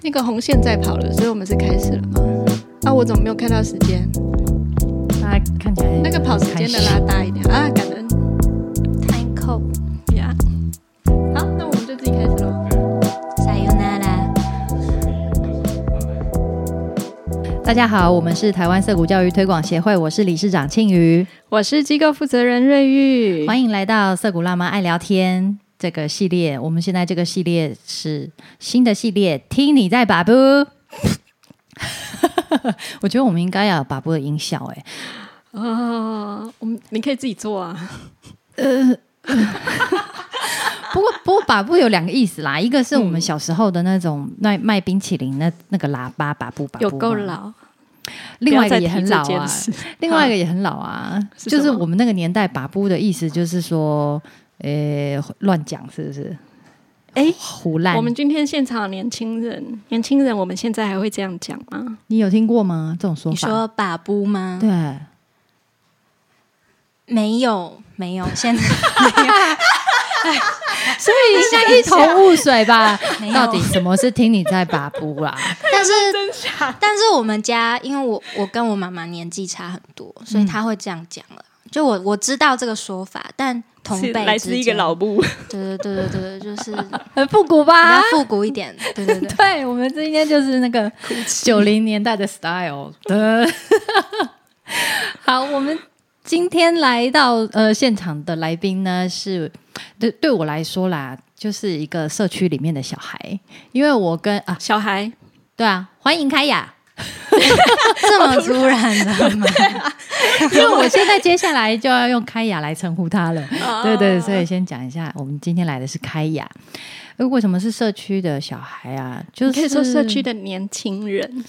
那个红线在跑了，所以我们是开始了吗？啊，我怎么没有看到时间？大家看起来那个跑时间的拉大一点啊，感恩 Time code 呀。好，那我们就自己开始喽。sayonara。大家好，我们是台湾色谷教育推广协会，我是理事长庆瑜，我是机构负责人瑞玉，欢迎来到色谷辣妈爱聊天这个系列。我们现在这个系列是新的系列，听你在把布。我觉得我们应该要有把布的音效，哎，哦，我们你可以自己做啊。呃 不过不过把布有两个意思啦，一个是我们小时候的那种卖卖冰淇淋那那个喇叭把布把布有够，老，另外一个也很老啊，另外一个也很老啊，就是我们那个年代把布的意思就是说，呃，乱讲是不是？哎胡乱。我们今天现场的年轻人，年轻人，我们现在还会这样讲吗？你有听过吗？这种说法？你说把布吗？对，没有，没有，现在所以现在一头雾水吧 到底什么是听你在把布啦？但是？但是我们家，因为我我跟我妈妈年纪差很多，所以她会这样讲了。就我我知道这个说法，但同是辈来自一个老布，对对对对对，就是 很复古较吧？复古一点。对对对，对，我们今天就是那个九零年代的 style 的。好，我们今天来到呃现场的来宾呢，是对对我来说啦，就是一个社区里面的小孩，因为我跟啊，小孩对啊，欢迎开雅，这么突然的吗？因为我现在接下来就要用开雅来称呼他了。哦对对，所以先讲一下，我们今天来的是开雅。呃为什么是社区的小孩啊？就是可以说社区的年轻人，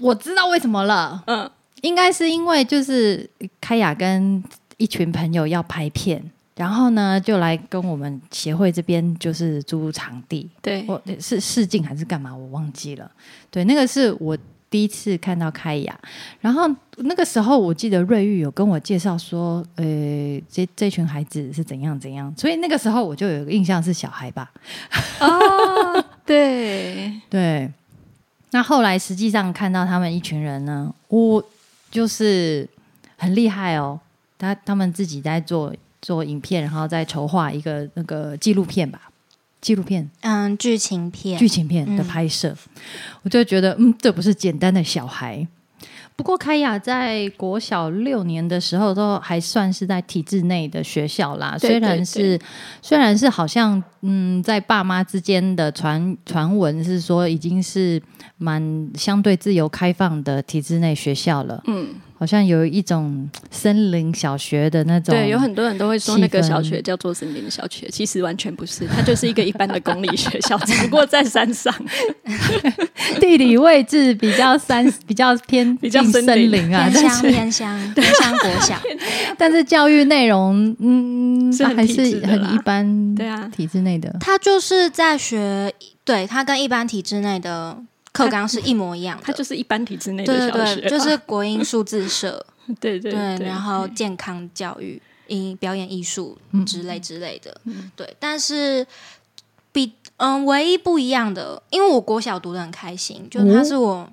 我知道为什么了。嗯，应该是因为就是开雅跟一群朋友要拍片，然后呢就来跟我们协会这边就是租场地，对，我是试镜还是干嘛我忘记了。对，那个是我第一次看到开雅，然后那个时候我记得瑞玉有跟我介绍说，呃，这这群孩子是怎样怎样，所以那个时候我就有个印象是小孩吧。哦，对，对，那后来实际上看到他们一群人呢，我就是很厉害哦，他他们自己在做做影片，然后再筹划一个那个纪录片吧，纪录片、嗯，剧情片剧情片的拍摄，我就觉得，嗯，这不是简单的小孩。不过开雅在国小六年的时候，都还算是在体制内的学校啦。对虽然是虽然是好像嗯，在爸妈之间的传传闻是说，已经是蛮相对自由开放的体制内学校了。嗯，好像有一种森林小学的那种，对，有很多人都会说那个小学叫做森林小学，其实完全不是，它就是一个一般的公立学校，只不过在山上。地理位置比较山，比较偏比较森林。啊，偏乡但是偏乡 偏乡国小，但是教育内容，嗯，是还是很一般，对啊。体制内的。他就是在学，对他跟一般体制内的课纲是一模一样的。它就是一般体制内的小学，对，就是国音数字社，对对然后健康教育、音表演艺术之类之类的，对。但是比嗯唯一不一样的，因为我国小读的很开心，就它哦是我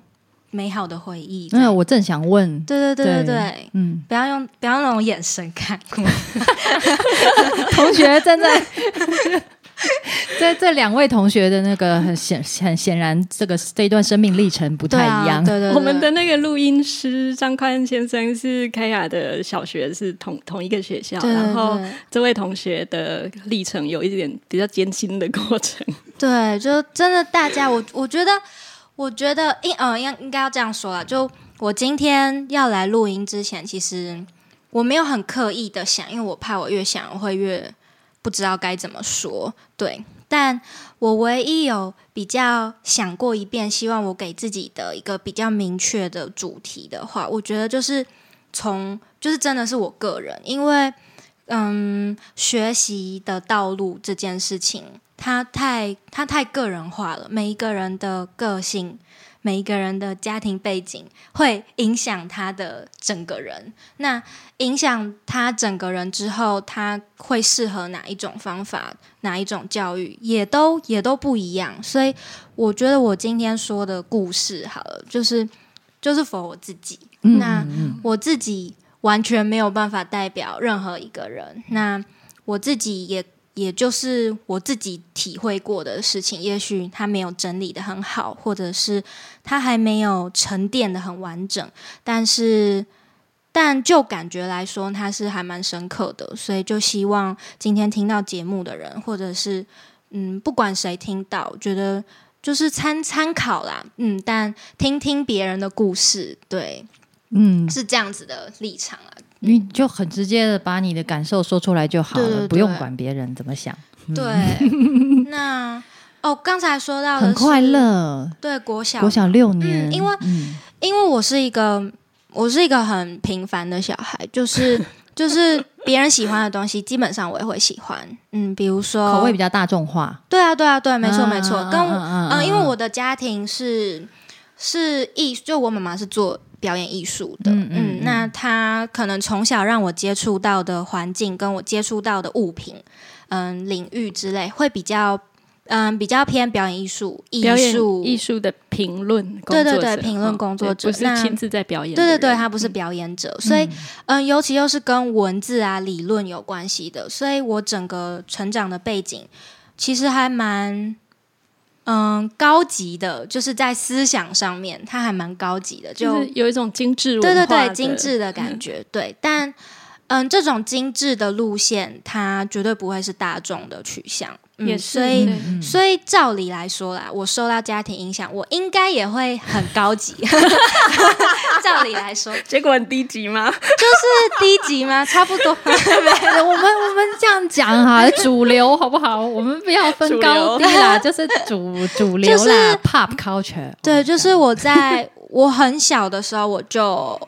美好的回忆这样。那我正想问，对对对对嗯，不要用不要那种眼神看我。同学正在。在这两位同学的那个很显很显然，这个这一段生命历程不太一样。对对对，我们的那个录音师张宽先生是凯亚的小学是同同一个学校，对对然后对这位同学的历程有一点比较艰辛的过程。对，就真的大家，我我觉得，我觉得应呃应应该要这样说了。就我今天要来录音之前，其实我没有很刻意的想，因为我怕我越想我会越不知道该怎么说。对，但我唯一有比较想过一遍，希望我给自己的一个比较明确的主题的话，我觉得就是从就是真的是我个人，因为嗯，学习的道路这件事情。它太它太个人化了，每一个人的个性。每一个人的家庭背景会影响他的整个人，那影响他整个人之后，他会适合哪一种方法、哪一种教育，也都也都不一样。所以，我觉得我今天说的故事，好了，就是就是否我自己，那我自己完全没有办法代表任何一个人，那我自己也。也就是我自己体会过的事情，也许他没有整理的很好，或者是他还没有沉淀的很完整，但是，但就感觉来说，他是还蛮深刻的，所以就希望今天听到节目的人，或者是嗯，不管谁听到，觉得就是参参考啦，嗯，但听听别人的故事，对，嗯，是这样子的立场啊。你就很直接的把你的感受说出来就好了，不用管别人怎么想。对，那哦，刚才说到很快乐，对，国小国小六年，因为因为我是一个我是一个很平凡的小孩，就是 就是别人喜欢的东西，基本上我也会喜欢。嗯，比如说口味比较大众化，对啊，对啊，对，没错，没错。跟嗯，因为我的家庭是是艺，就我妈妈是做。表演艺术的，嗯，那他可能从小让我接触到的环境，跟我接触到的物品，嗯，领域之类，会比较，嗯，比较偏表演艺术，艺术。艺术的评论，对对对，评论工作者。不是亲自在表演，对对对，他不是表演者，所以，嗯，尤其又是跟文字啊、理论有关系的，所以我整个成长的背景其实还蛮。嗯，高级的，就是在思想上面，它还蛮高级的，就有一种精致，对对对，精致的感觉，对，但。嗯，这种精致的路线，它绝对不会是大众的取向。也所以，所以照理来说啦，我受到家庭影响，我应该也会很高级。照理来说，结果很低级吗？就是低级吗？差不多。我们我们这样讲哈，主流好不好？我们不要分高低啦，就是主主流啦，pop culture。对，就是我在我很小的时候，我就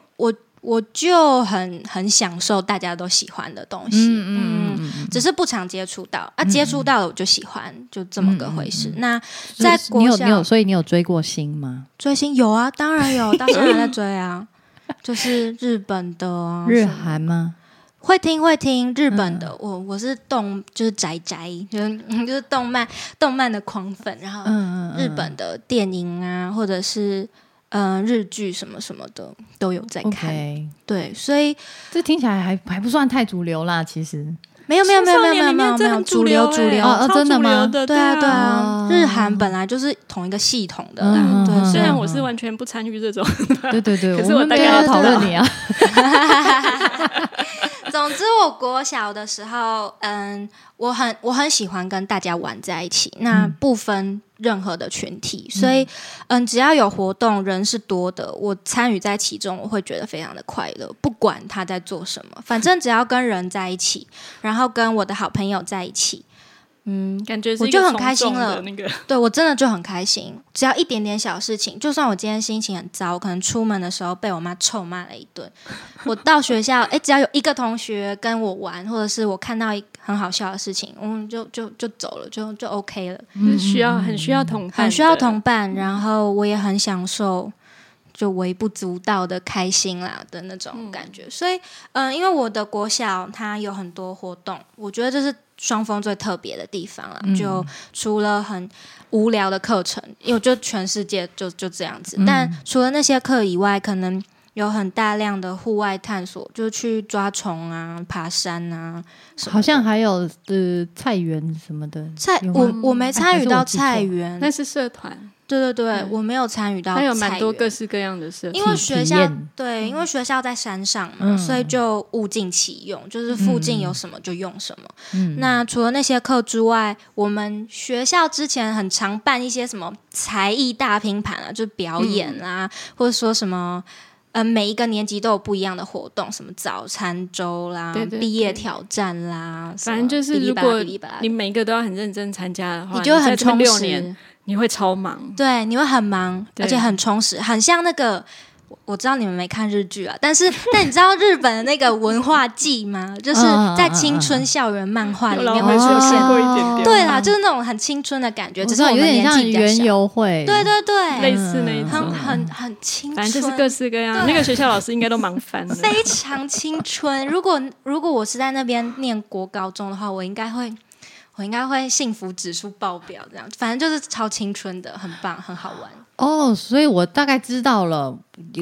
我。就很很享受大家都喜欢的东西，嗯嗯，只是不常接触到啊，接触到了我就喜欢，就这么个回事。那在国小，你有所以你有追过星吗？追星有啊，当然有，到现在还在追啊。就是日本的日韩吗？会听会听日本的，我我是动就是宅宅，就是 就是动漫动漫的狂粉，然后日本的电影啊，或者是。嗯，日剧什么什么的都有在看，对，所以这听起来还还不算太主流啦。其实没有没有没有没有没有没有主流主流哦，真的吗？对啊对啊，日韩本来就是同一个系统的，对。虽然我是完全不参与这种，对对对，可是我大概要讨论你啊。总之，我国小的时候，嗯，我很我很喜欢跟大家玩在一起，那不分任何的群体，所以，嗯，只要有活动，人是多的，我参与在其中，我会觉得非常的快乐。不管他在做什么，反正只要跟人在一起，然后跟我的好朋友在一起。嗯，感觉我就很开心了。那个，对我真的就很开心。只要一点点小事情，就算我今天心情很糟，可能出门的时候被我妈臭骂了一顿，我到学校，哎，只要有一个同学跟我玩，或者是我看到一很好笑的事情，我们就就就走了，就就 OK 了。需要很需要同很需要同伴，然后我也很享受就微不足道的开心啦的那种感觉。所以，嗯，因为我的国小它有很多活动，我觉得这是。双峰最特别的地方了，就除了很无聊的课程，因为就全世界就就这样子。但除了那些课以外，可能有很大量的户外探索，就去抓虫啊、爬山啊。好像还有呃菜园什么的。菜我我没参与到菜园，那是社团。对对对，我没有参与到。还有蛮多各式各样的设，因为学校对，因为学校在山上嘛，所以就物尽其用，就是附近有什么就用什么。那除了那些课之外，我们学校之前很常办一些什么才艺大拼盘啊，就表演啊，或者说什么，嗯，每一个年级都有不一样的活动，什么早餐周啦，毕业挑战啦，反正就是如果你每一个都要很认真参加的话，你就很充实。你会超忙，对，你会很忙，而且很充实，很像那个我我知道你们没看日剧啊，但是但你知道日本的那个文化季吗？就是在青春校园漫画里面会出现。过一点点，对啦，就是那种很青春的感觉，只是我们有点像年纪比较园小。游会，对对对，类似那一很种，很很青春，反正就是各式各样。对那个学校老师应该都忙翻了。非常青春。如果如果我是在那边念国高中的话，我应该会。我应该会幸福指数爆表，这样反正就是超青春的，很棒，很好玩。哦，所以我大概知道了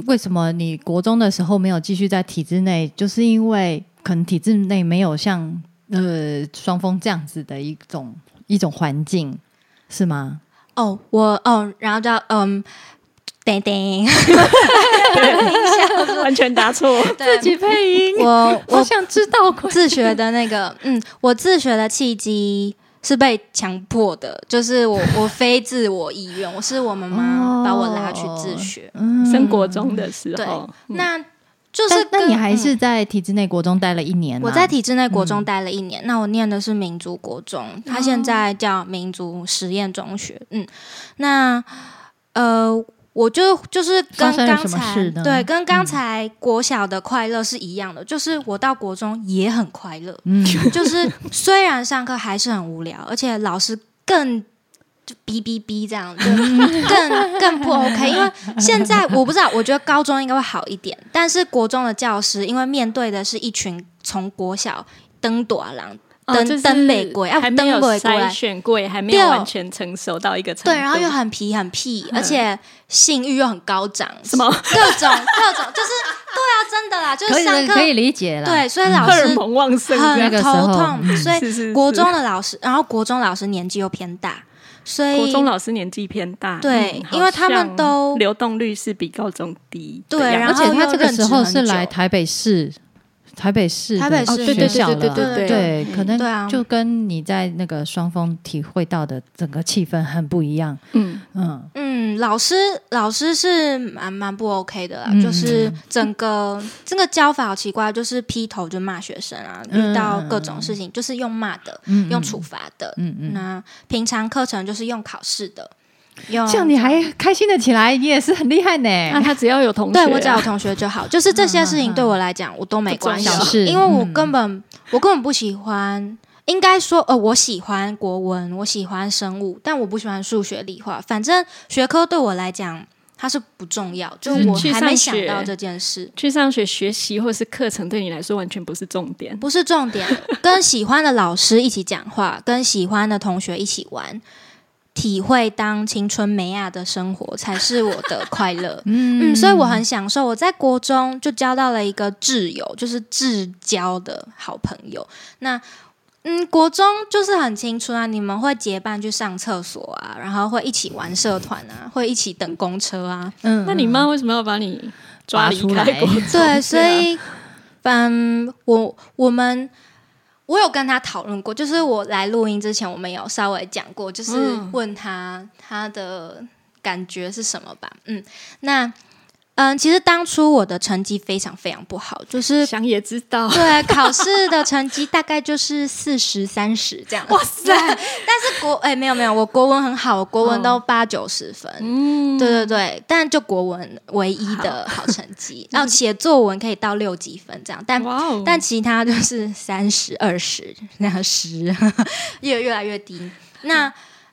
为什么你国中的时候没有继续在体制内，就是因为可能体制内没有像呃双峰这样子的一种一种环境，是吗？哦，我哦，然后叫嗯，叮叮，完 全答错。自己配音，我我我想知道。自学的那个，嗯，我自学的契机是被强迫的，就是我 我非自我意愿，我是我妈妈把我拉去自学。嗯升国中的时候，，嗯那就是那你还嗯是在体制内国中待了一年、啊？我在体制内国中待了一年，那我念的是民族国中，它现在叫民族实验中学。嗯，那呃，我就就是跟刚才对跟刚才国小的快乐是一样的，就是我到国中也很快乐，嗯，就是虽然上课还是很无聊，而且老师更。就哔哔哔这样，就更更不 OK。因为现在我不知道，我觉得高中应该会好一点，但是国中的教师，因为面对的是一群从国小登朵郎登哦就是登北国啊还没有登北国筛来选过，还没有完全成熟到一个程度。对，然后又很皮很屁，而且性欲又很高涨，什么各种各种，就是对啊，真的啦，就是上课可以理解啦。对，所以老荷尔师蒙旺盛很头痛，所以国中的老师，然后国中老师年纪又偏大，所以国中老师年纪偏大，对嗯因为他们都流动率是比高中低的对，然后而且他这个时候是来台北市，台北市台北市哦对对学校了，对对对对，嗯可能就跟你在那个双峰体会到的整个气氛很不一样。嗯，嗯，嗯，老师老师是蛮蛮不 OK 的啦，嗯就是整个这个教法好奇怪，就是劈头就骂学生啊，嗯遇到各种事情就是用骂的，嗯。用处罚的。嗯嗯，那平常课程就是用考试的，用这样你还开心的起来，你也是很厉害呢。那他只要有同学啊，对我只要有同学就好，就是这些事情对我来讲我都没关系因为我嗯根本我根本不喜欢。应该说，呃，我喜欢国文，我喜欢生物，但我不喜欢数学、理化。反正学科对我来讲，它是不重要，就就是我还没想到这件事，去上学学习或是课程对你来说完全不是重点。不是重点。跟喜欢的老师一起讲话，跟喜欢的同学一起玩，体会当青春美亚的生活，才是我的快乐。嗯嗯，所以我很享受。我在国中就交到了一个挚友，就是至交的好朋友。那嗯，国中就是很青春啊，你们会结伴去上厕所啊，然后会一起玩社团啊，会一起等公车啊。嗯那你妈为什么要把你抓出来开国中？对，所啊以嗯，我我们。我有跟他讨论过，就是我来录音之前，我们有稍微讲过，就是嗯问他他的感觉是什么吧。嗯，那嗯，其实当初我的成绩非常非常不好，就是想也知道，对考试的成绩大概就是四十三十这样。哇塞！但是国哎、没有没有，我国文很好，我国文都八九十分。嗯，对对对，但就国文唯一的好成绩，然后写作文可以到六几分这样，但哦，但其他就是三十二十那样十，越越来越低。那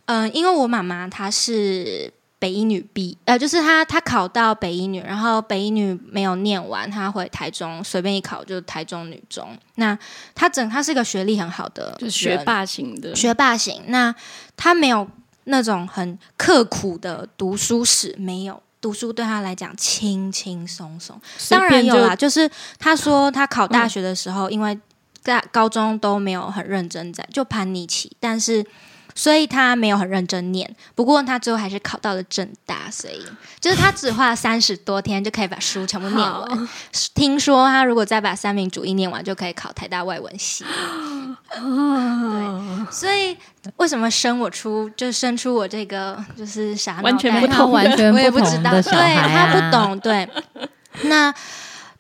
嗯、呃因为我妈妈她是北一女毕，呃，就是她她考到北一女，然后北一女没有念完，她回台中随便一考就是台中女中。那她整她是一个学历很好的就是学霸型的，学霸型，那他没有那种很刻苦的读书史，没有。读书对他来讲轻轻松松，当然有啦。就是他说他考大学的时候，因为在高中都没有很认真在，就叛逆期，但是所以他没有很认真念。不过他最后还是考到了正大，所以就是他只花了三十多天就可以把书全部念完。好听说他如果再把三民主义念完，就可以考台大外文系。对，所以为什么生我出，就生出我这个就是傻脑完全不他同完全不不知道，同的小对孩、啊，他不懂，对。那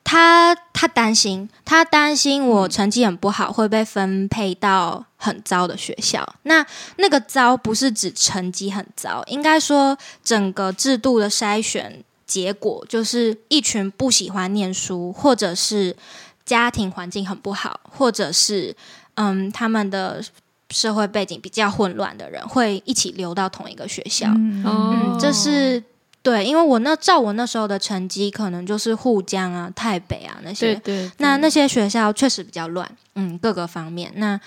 他他担心，他担心我成绩很不好会被分配到很糟的学校。那那个糟不是指成绩很糟，应该说整个制度的筛选结果，就是一群不喜欢念书，或者是家庭环境很不好，或者是嗯他们的社会背景比较混乱的人，会一起留到同一个学校。嗯这是对，因为我那照我那时候的成绩，可能就是沪江啊、台北啊那些对，对，那那些学校确实比较乱，嗯，各个方面。那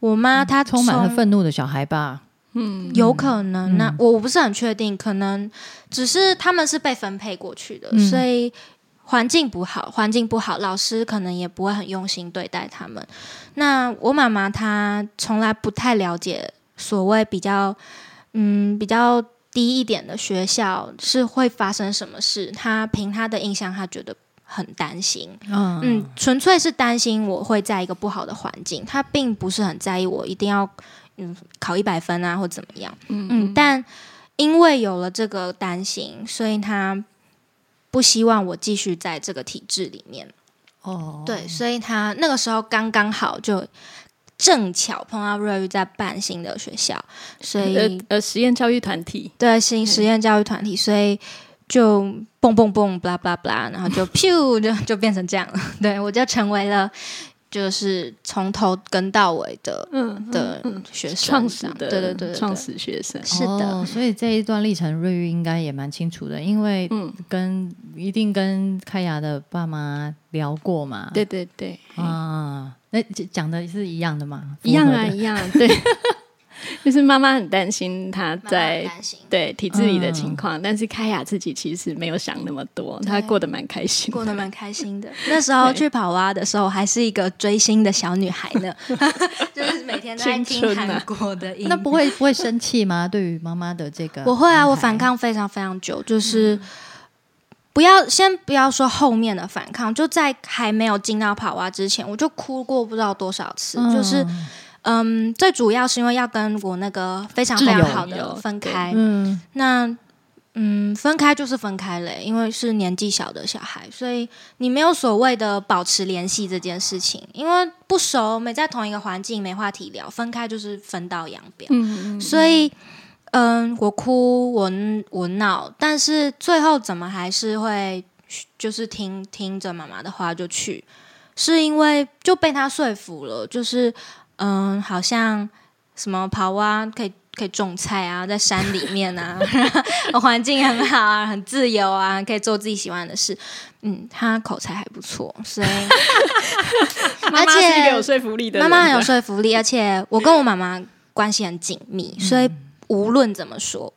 我妈她嗯充满了愤怒的小孩吧？嗯有可能，那嗯我我不是很确定，可能只是他们是被分配过去的，嗯所以环境不好，环境不好，老师可能也不会很用心对待他们。那我妈妈她从来不太了解所谓比较嗯比较低一点的学校是会发生什么事，他凭他的印象，他觉得很担心。嗯。嗯，纯粹是担心我会在一个不好的环境，他并不是很在意我一定要嗯考一百分啊或怎么样，嗯嗯，但因为有了这个担心，所以他不希望我继续在这个体制里面，哦，对，所以他那个时候刚刚好就正巧碰到瑞玉在办新的学校，所以、呃呃实验教育团体，对新实验教育团体，所以就蹦蹦蹦，blah blah blah，然后就 pew 就就变成这样了。对我就成为了就是从头跟到尾的嗯的嗯学生，创始的，对对对对。创始学生，是的。哦，所以这一段历程，瑞玉应该也蛮清楚的，因为嗯，跟一定跟开雅的爸妈聊过嘛。对对对，啊，那讲讲的是一样的嘛？一样啊，一样，对，就是妈妈很担心他慢慢在担心对体制里的情况，但是开雅自己其实没有想那么多，她过得蛮开心。过得蛮开心的。那时候去跑蛙的时候，还是一个追星的小女孩呢，就是每天都在青听韩国的音乐。那不会不会生气吗？对于妈妈的这个，我会啊，我反抗非常非常久，就是。不要先不要说后面的反抗，就在还没有进到跑蛙之前，我就哭过不知道多少次。嗯，就是嗯，最主要是因为要跟我那个非常非常好的分开。嗯那嗯，分开就是分开了，因为是年纪小的小孩，所以你没有所谓的保持联系这件事情，因为不熟，没在同一个环境，没话题聊，分开就是分道扬镳。嗯嗯，所以，嗯，我哭，我我闹，但是最后怎么还是会就是听听着妈妈的话就去，是因为就被他说服了，就是嗯，好像什么跑啊，可以可以种菜啊，在山里面啊，环境很好啊，很自由啊，可以做自己喜欢的事。嗯，他口才还不错，所以 妈妈有说服力的，妈妈很有说服力，而且我跟我妈妈关系很紧密，所以无论怎么说，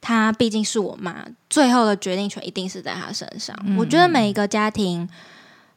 她毕竟是我妈，最后的决定权一定是在她身上。我觉得每一个家庭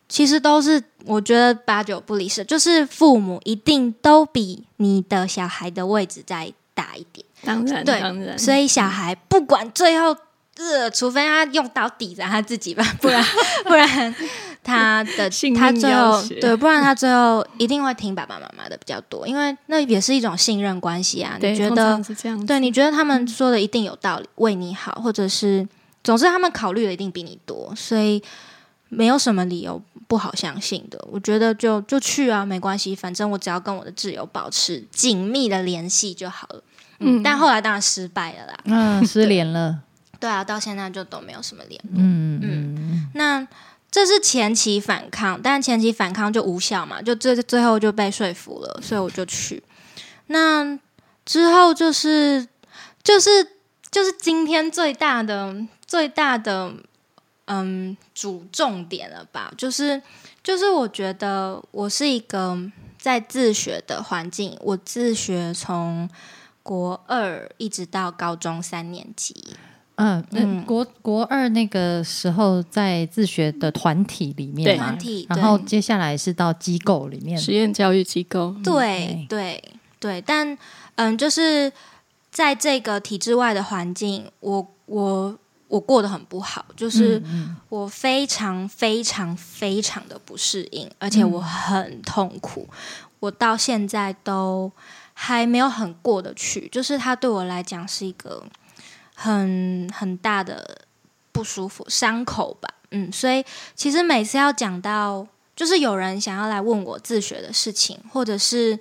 其实都是，我觉得八九不离十，就是父母一定都比你的小孩的位置再大一点，当然对当然，所以小孩不管最后。呃，除非他用刀抵着他自己吧，不然 不然他的 他最后对，不然他最后一定会听爸爸妈妈的比较多，因为那也是一种信任关系啊。你觉得这样，对？你觉得他们说的一定有道理，为你好，或者是总之他们考虑的一定比你多，所以没有什么理由不好相信的。我觉得就就去啊，没关系，反正我只要跟我的挚友保持紧密的联系就好了。嗯，嗯但后来当然失败了啦。嗯，失联了，对啊，到现在就都没有什么联络。嗯嗯那这是前期反抗，但前期反抗就无效嘛，就最最后就被说服了，所以我就去。那之后就是就是就是今天最大的最大的嗯主重点了吧，就是就是我觉得我是一个在自学的环境，我自学从国二一直到高中三年级，嗯嗯嗯，国国二那个时候在自学的团体里面嘛团体然后接下来是到机构里面，实验教育机构，对对对，但嗯，就是在这个体制外的环境，我我我过得很不好，就是嗯我非常非常非常的不适应，而且我很痛苦，我到现在都还没有很过得去，就是它对我来讲是一个很很大的不舒服伤口吧，嗯，所以其实每次要讲到，就是有人想要来问我自学的事情，或者是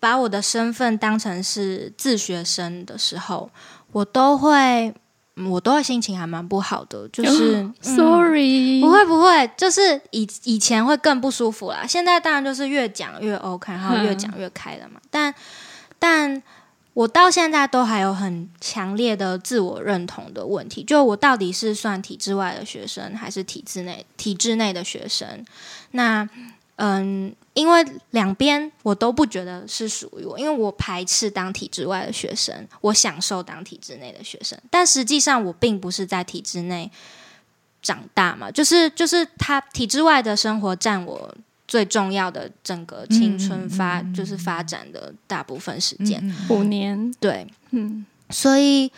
把我的身份当成是自学生的时候，我都会嗯我都会心情还蛮不好的，就是、嗯 Sorry，不会不会，就是以以前会更不舒服啦。现在当然就是越讲越 OK，然后越讲越开了嘛。但但我到现在都还有很强烈的自我认同的问题，就我到底是算体制外的学生，还是体制内体制内的学生？那嗯，因为两边我都不觉得是属于我，因为我排斥当体制外的学生，我享受当体制内的学生，但实际上我并不是在体制内长大嘛，就是就是他体制外的生活占我最重要的整个青春发、就是发展的大部分时间，五年，对，嗯，所以，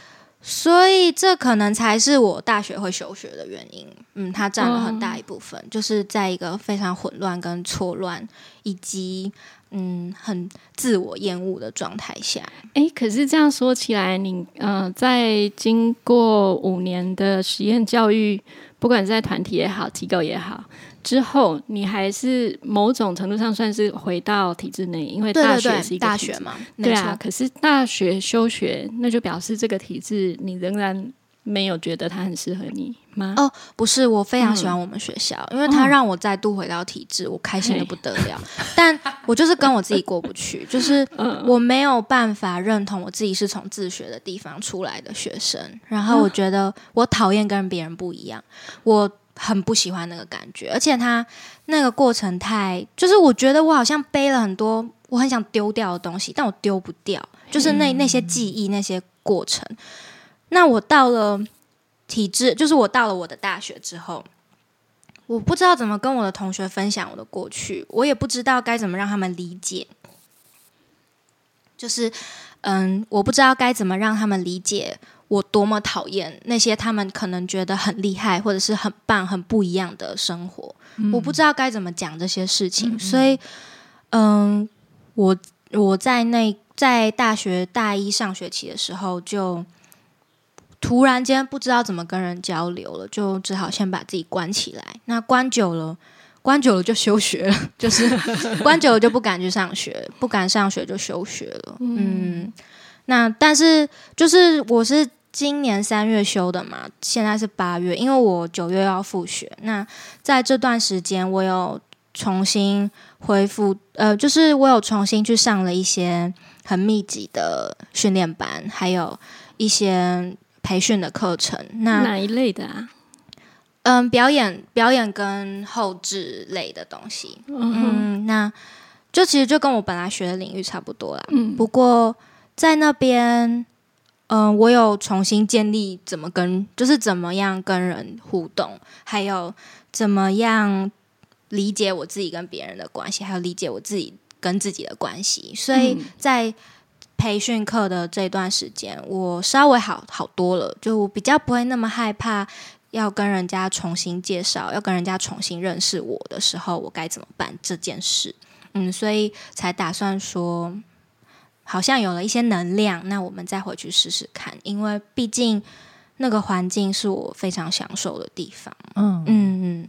所以这可能才是我大学会休学的原因。嗯，它占了很大一部分，就是在一个非常混乱、跟错乱，以及嗯很自我厌恶的状态下。哎，可是这样说起来，你呃，在经过五年的实验教育，不管是在团体也好，机构也好，之后，你还是某种程度上算是回到体制内，因为大学是一个大学嘛，对啊，可是大学休学，那就表示这个体制你仍然没有觉得它很适合你吗？哦，不是，我非常喜嗯欢我们学校，因为它让我再度回到体制，我开心的不得了。但我就是跟我自己过不去，就是嗯。我没有办法认同我自己是从自学的地方出来的学生，然后我觉得我讨厌跟别人不一样，我很不喜欢那个感觉，而且他那个过程太，就是我觉得我好像背了很多我很想丢掉的东西，但我丢不掉，就是那那些记忆那些过程。那我到了体制，就是我到了我的大学之后，我不知道怎么跟我的同学分享我的过去，我也不知道该怎么让他们理解。就是，嗯，我不知道该怎么让他们理解我多么讨厌那些他们可能觉得很厉害或者是很棒、很不一样的生活。我不知道该怎么讲这些事情，所以，嗯，我我在那在大学大一上学期的时候就。突然间不知道怎么跟人交流了，就只好先把自己关起来。那关久了，关久了就休学了，就是 关久了就不敢去上学，不敢上学就休学了。嗯，那但是就是我是今年三月休的嘛，现在是八月，因为我九月要复学。那在这段时间，我有重新恢复，呃，就是我有重新去上了一些很密集的训练班，还有一些。培训的课程，那哪一类的啊？嗯，表演、表演跟后置类的东西，嗯，那就其实就跟我本来学的领域差不多啦。嗯不过在那边，嗯，我有重新建立怎么跟，就是怎么样跟人互动，还有怎么样理解我自己跟别人的关系，还有理解我自己跟自己的关系。所以嗯在培训课的这段时间，我稍微好好多了，就我比较不会那么害怕要跟人家重新介绍，要跟人家重新认识我的时候，我该怎么办这件事。嗯，所以才打算说，好像有了一些能量，那我们再回去试试看，因为毕竟那个环境是我非常享受的地方。嗯。嗯嗯，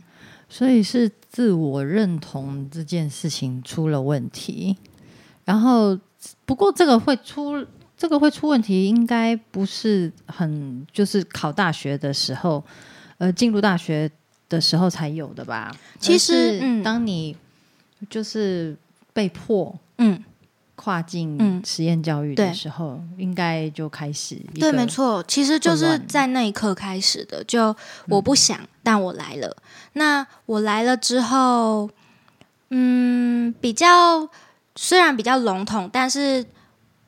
所以是自我认同这件事情出了问题，然后不过这个会出这个会出问题，应该不是很就是考大学的时候，呃，进入大学的时候才有的吧？其实嗯。当你就是被迫嗯，跨境嗯实验教育的时候，应该就开始对，没错，其实就是在那一刻开始的。就我不想，但我来了。那我来了之后，嗯，比较虽然比较笼统，但是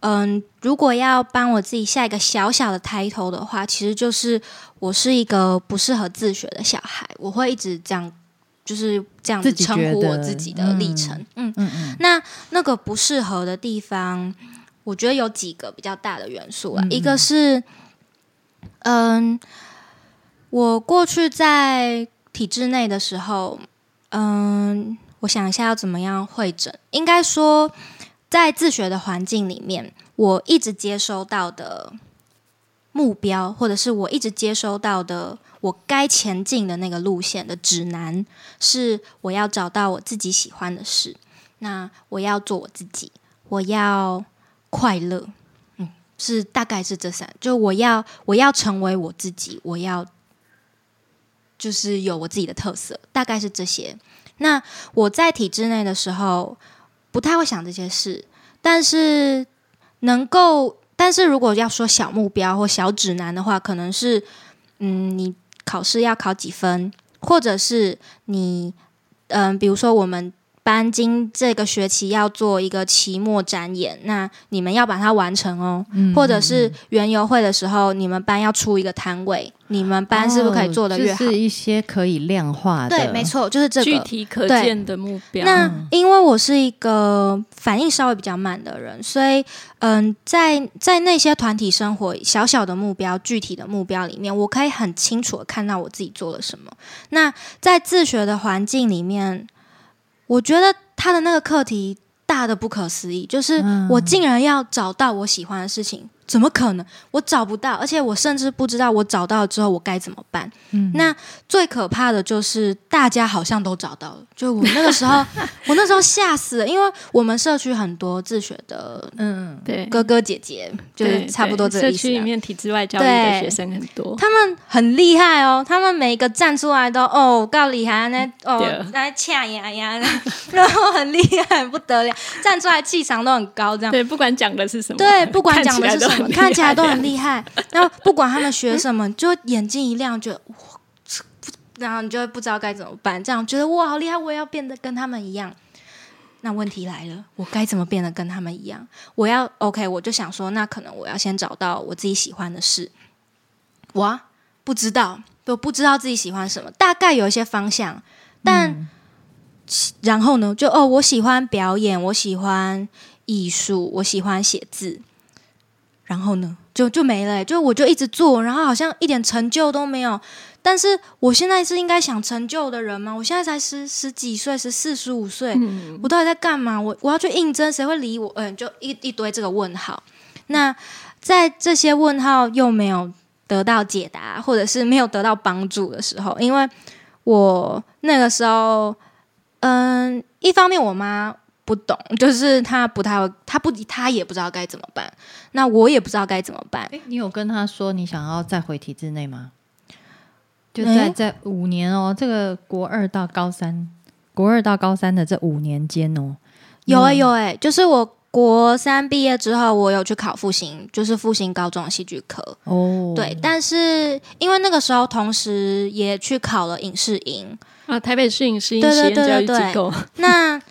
嗯，如果要帮我自己下一个小小的 title 的话，其实就是我是一个不适合自学的小孩，我会一直这样，就是这样子称呼我自己的历程。嗯。嗯嗯。那那个不适合的地方，我觉得有几个比较大的元素啊，一个是，嗯，我过去在体制内的时候，嗯，我想一下要怎么样会诊，应该说，在自学的环境里面，我一直接收到的目标，或者是我一直接收到的我该前进的那个路线的指南，是我要找到我自己喜欢的事，那我要做我自己，我要快乐，嗯，是大概是这三，就我要我要成为我自己，我要就是有我自己的特色，大概是这些。那我在体制内的时候，不太会想这些事，但是能够，但是如果要说小目标或小指南的话，可能是，嗯，你考试要考几分，或者是你，嗯，比如说我们。班今这个学期要做一个期末展演，那你们要把它完成哦。或者是园游会的时候，你们班要出一个摊位，你们班是不是可以做的越好？是一些可以量化的，对，没错，就是这个具体可见的目标。那因为我是一个反应稍微比较慢的人，所以嗯，在在那些团体生活小小的目标、具体的目标里面，我可以很清楚的看到我自己做了什么。那在自学的环境里面。我觉得他的那个课题大的不可思议，就是我竟然要找到我喜欢的事情。怎么可能？我找不到，而且我甚至不知道我找到了之后我该怎么办。嗯，那最可怕的就是大家好像都找到了，就我那个时候，我那时候吓死了，因为我们社区很多自学的，嗯，对，哥哥姐姐就是差不多这个意思。社区里面体制外教育的学生很多，他们很厉害哦，他们每一个站出来都哦，告厉害那哦，来掐牙牙，然后很厉害不得了，站出来气场都很高，这样对，不管讲的是什么，对，不管讲的是什么。看起来都很厉害，然后不管他们学什么，就眼睛一亮，就哇，然后你就会不知道该怎么办。这样觉得哇，好厉害，我也要变得跟他们一样。那问题来了，我该怎么变得跟他们一样？我要 OK，我就想说，那可能我要先找到我自己喜欢的事。我，不知道，都不知道自己喜欢什么，大概有一些方向，但然后呢，就哦，我喜欢表演，我喜欢艺术，我喜欢写字。然后呢，就就没了，就我就一直做，然后好像一点成就都没有。但是我现在是应该想成就的人吗？我现在才十十几岁，十四十五岁，我到底在干嘛？我我要去应征，谁会理我？嗯，就一一堆这个问号。那在这些问号又没有得到解答，或者是没有得到帮助的时候，因为我那个时候，嗯，一方面我妈。不懂，就是他不太，他不，他也不知道该怎么办。那我也不知道该怎么办。你有跟他说你想要再回体制内吗？就在在五年哦，这个国二到高三，国二到高三的这五年间哦，有哎有哎，就是我国三毕业之后，我有去考复兴，就是复兴高中的戏剧科。哦。对，但是因为那个时候同时也去考了影视营啊，台北市影视营实验教育机构。那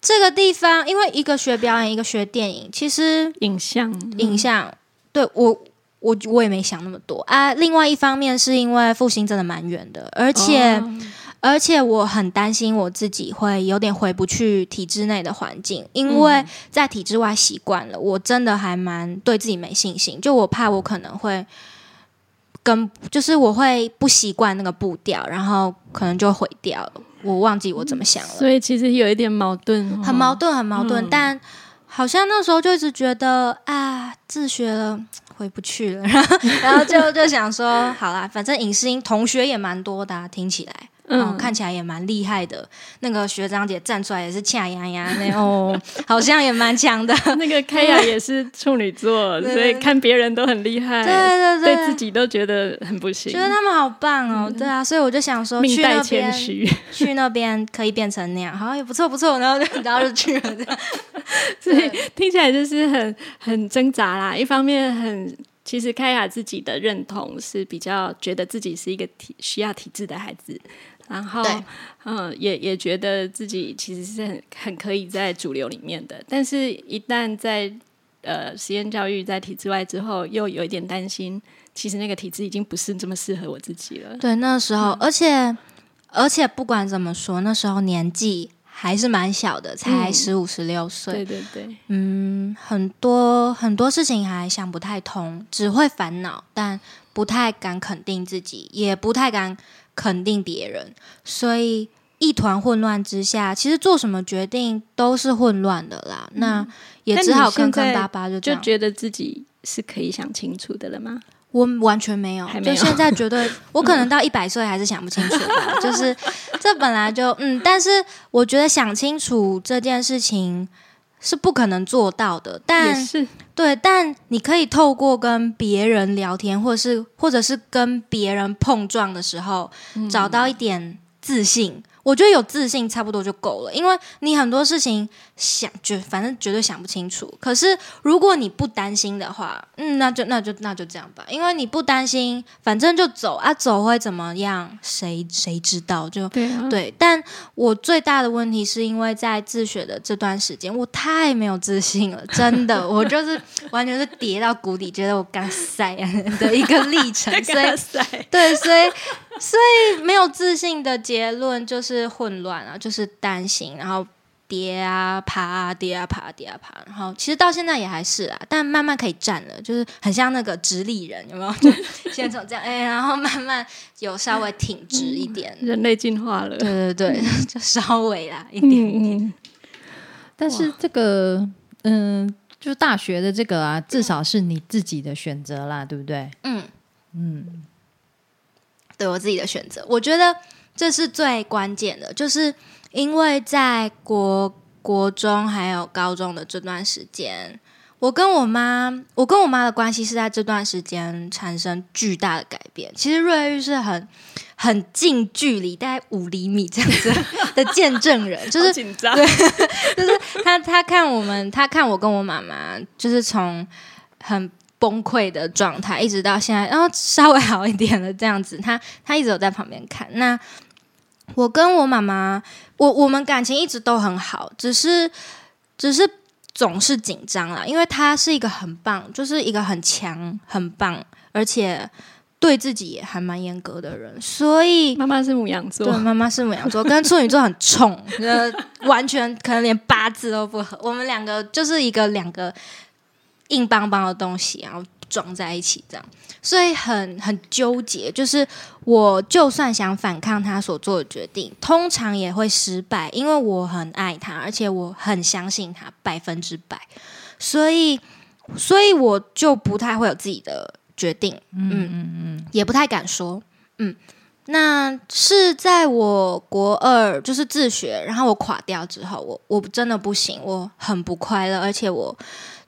这个地方，因为一个学表演，一个学电影，其实影像影像，对我我我也没想那么多啊。另外一方面，是因为复兴真的蛮远的，而且而且我很担心我自己会有点回不去体制内的环境，因为在体制外习惯了，我真的还蛮对自己没信心，就我怕我可能会。跟就是我会不习惯那个步调，然后可能就毁掉了。我忘记我怎么想了，所以其实有一点矛盾，很矛盾，很矛盾。但好像那时候就一直觉得啊，自学了回不去了，然后然后就就想说，好啦，反正影视音同学也蛮多的，听起来。嗯，看起来也蛮厉害的。那个学长姐站出来也是恰呀呀那哦，好像也蛮强的。那个开雅也是处女座，所以看别人都很厉害，对对对，对自己都觉得很不行。觉得他们好棒哦，对啊，所以我就想说，去那边 去那边可以变成那样，好像也不错不错。然后就然后就去了，这样。所以听起来就是很很挣扎啦。一方面很，其实开雅自己的认同是比较觉得自己是一个体需要体制的孩子。然后，嗯，也也觉得自己其实是很很可以在主流里面的，但是一旦在呃实验教育在体制外之后，又有一点担心，其实那个体制已经不是这么适合我自己了。对，那时候，而且而且不管怎么说，那时候年纪还是蛮小的，才十五十六岁。对对对，嗯，很多很多事情还想不太通，只会烦恼，但不太敢肯定自己，也不太敢。肯定别人，所以一团混乱之下，其实做什么决定都是混乱的啦。那也只好坑坑巴巴，就就觉得自己是可以想清楚的了吗？我完全没有，就现在绝对，我可能到一百岁还是想不清楚吧。就是这本来就嗯，但是我觉得想清楚这件事情是不可能做到的，但是对，但你可以透过跟别人聊天，或者是或者是跟别人碰撞的时候，找到一点自信。我觉得有自信差不多就够了，因为你很多事情想绝反正绝对想不清楚。可是如果你不担心的话，嗯，那就那就那就这样吧，因为你不担心，反正就走啊，走会怎么样？谁谁知道？就对啊，对，但我最大的问题是因为在自学的这段时间，我太没有自信了，真的，我就是完全是跌到谷底，觉得我刚塞的一个历程，所以塞，对，所以所以没有自信的结论就是混乱啊，就是担心，然后。跌啊爬啊跌啊爬跌啊爬，然后其实到现在也还是啊，但慢慢可以站了，就是很像那个直立人，有没有？就先从这样，哎，然后慢慢有稍微挺直一点，人类进化了，对对对，就稍微啦一点点。嗯，但是这个，嗯，就大学的这个啊，至少是你自己的选择啦，对不对？嗯，嗯，对我自己的选择，我觉得这是最关键的，就是因为在国国中还有高中的这段时间，我跟我妈，我跟我妈的关系是在这段时间产生巨大的改变。其实瑞玉是很很近距离，大概五厘米这样子的见证人，就是紧张，对 就是他他看我们，他看我跟我妈妈，就是从很崩溃的状态，一直到现在，然后稍微好一点了这样子。他他一直有在旁边看。那我跟我妈妈，我我们感情一直都很好，只是只是总是紧张啦，因为他是一个很棒，就是一个很强、很棒，而且对自己也还蛮严格的人，所以妈妈是母羊座对，，妈妈是母羊座，跟处女座很冲，呃，完全可能连八字都不合。我们两个就是一个两个硬邦邦的东西，然后撞在一起这样，所以很很纠结。就是我就算想反抗他所做的决定，通常也会失败，因为我很爱他，而且我很相信他百分之百，所以所以我就不太会有自己的决定。嗯嗯嗯，也不太敢说。嗯，那是在我国二就是自学，然后我垮掉之后，我我真的不行，我很不快乐，而且我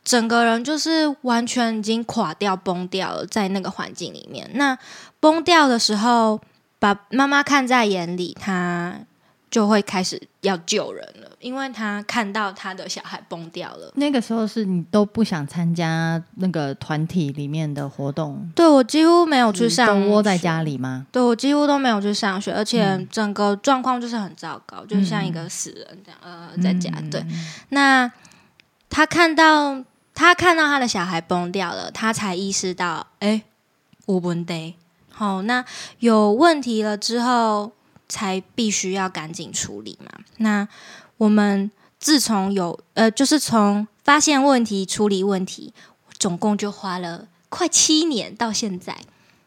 整个人就是完全已经垮掉、崩掉了，在那个环境里面。那崩掉的时候，把妈妈看在眼里，她就会开始要救人了，因为她看到她的小孩崩掉了。那个时候是你都不想参加那个团体里面的活动，对我几乎没有去上，都窝在家。里吗？对我几乎都没有去上学，而且整个状况就是很糟糕，就像一个死人这样，呃，在家。嗯对，那他看到他看到他的小孩崩掉了，他才意识到，哎，我问题。好，那有问题了之后，才必须要赶紧处理嘛。那我们自从有呃，就是从发现问题、处理问题，总共就花了快七年到现在。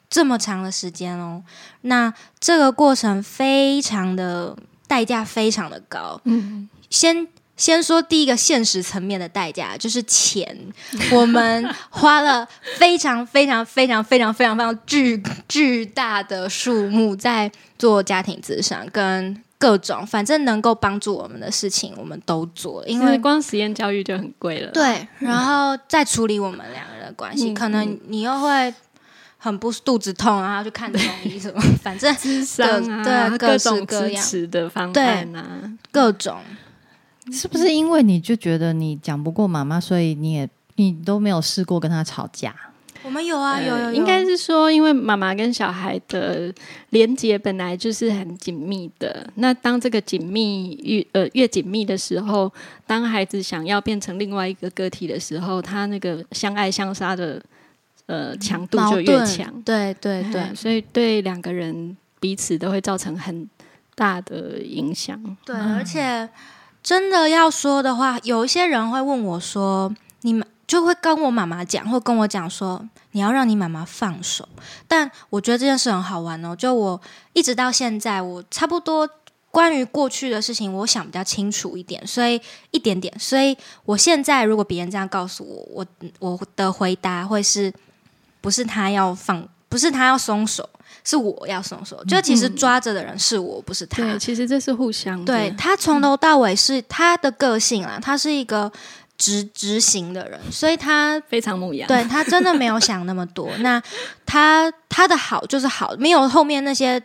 这么长的时间哦，那这个过程非常的代价非常的高。嗯，先先说第一个现实层面的代价，就是钱。我们花了非常非常非常非常非常非常巨巨大的数目在做家庭咨商跟各种反正能够帮助我们的事情，我们都做了，因为光实验教育就很贵了，，对，然后再处理我们两个人的关系，可能你又会很不肚子痛，然后去看中医什么，反正智商啊，各种各样的方对案啊，各种。是不是因为你就觉得你讲不过妈妈，所以你也你都没有试过跟她吵架？我们有啊，呃有有有，应该是说，因为妈妈跟小孩的连接本来就是很紧密的。那当这个紧密越呃越紧密的时候，当孩子想要变成另外一个个体的时候，他那个相爱相杀的呃强度就越强。对对对嗯所以对两个人彼此都会造成很大的影响。对，而且真的要说的话，有一些人会问我说：“你们就会跟我妈妈讲，或跟我讲说，你要让你妈妈放手。”但我觉得这件事很好玩哦。就我一直到现在，我差不多关于过去的事情，我想比较清楚一点，所以一点点。所以我现在如果别人这样告诉我，我我的回答会是不是他要放？不不是他要松手，是我要松手。就其实抓着的人是我，不是他。对，其实这是互相的。对他从头到尾是他的个性啊，他是一个执执行的人，所以他非常牧羊。对他真的没有想那么多。那他他的好就是好，没有后面那些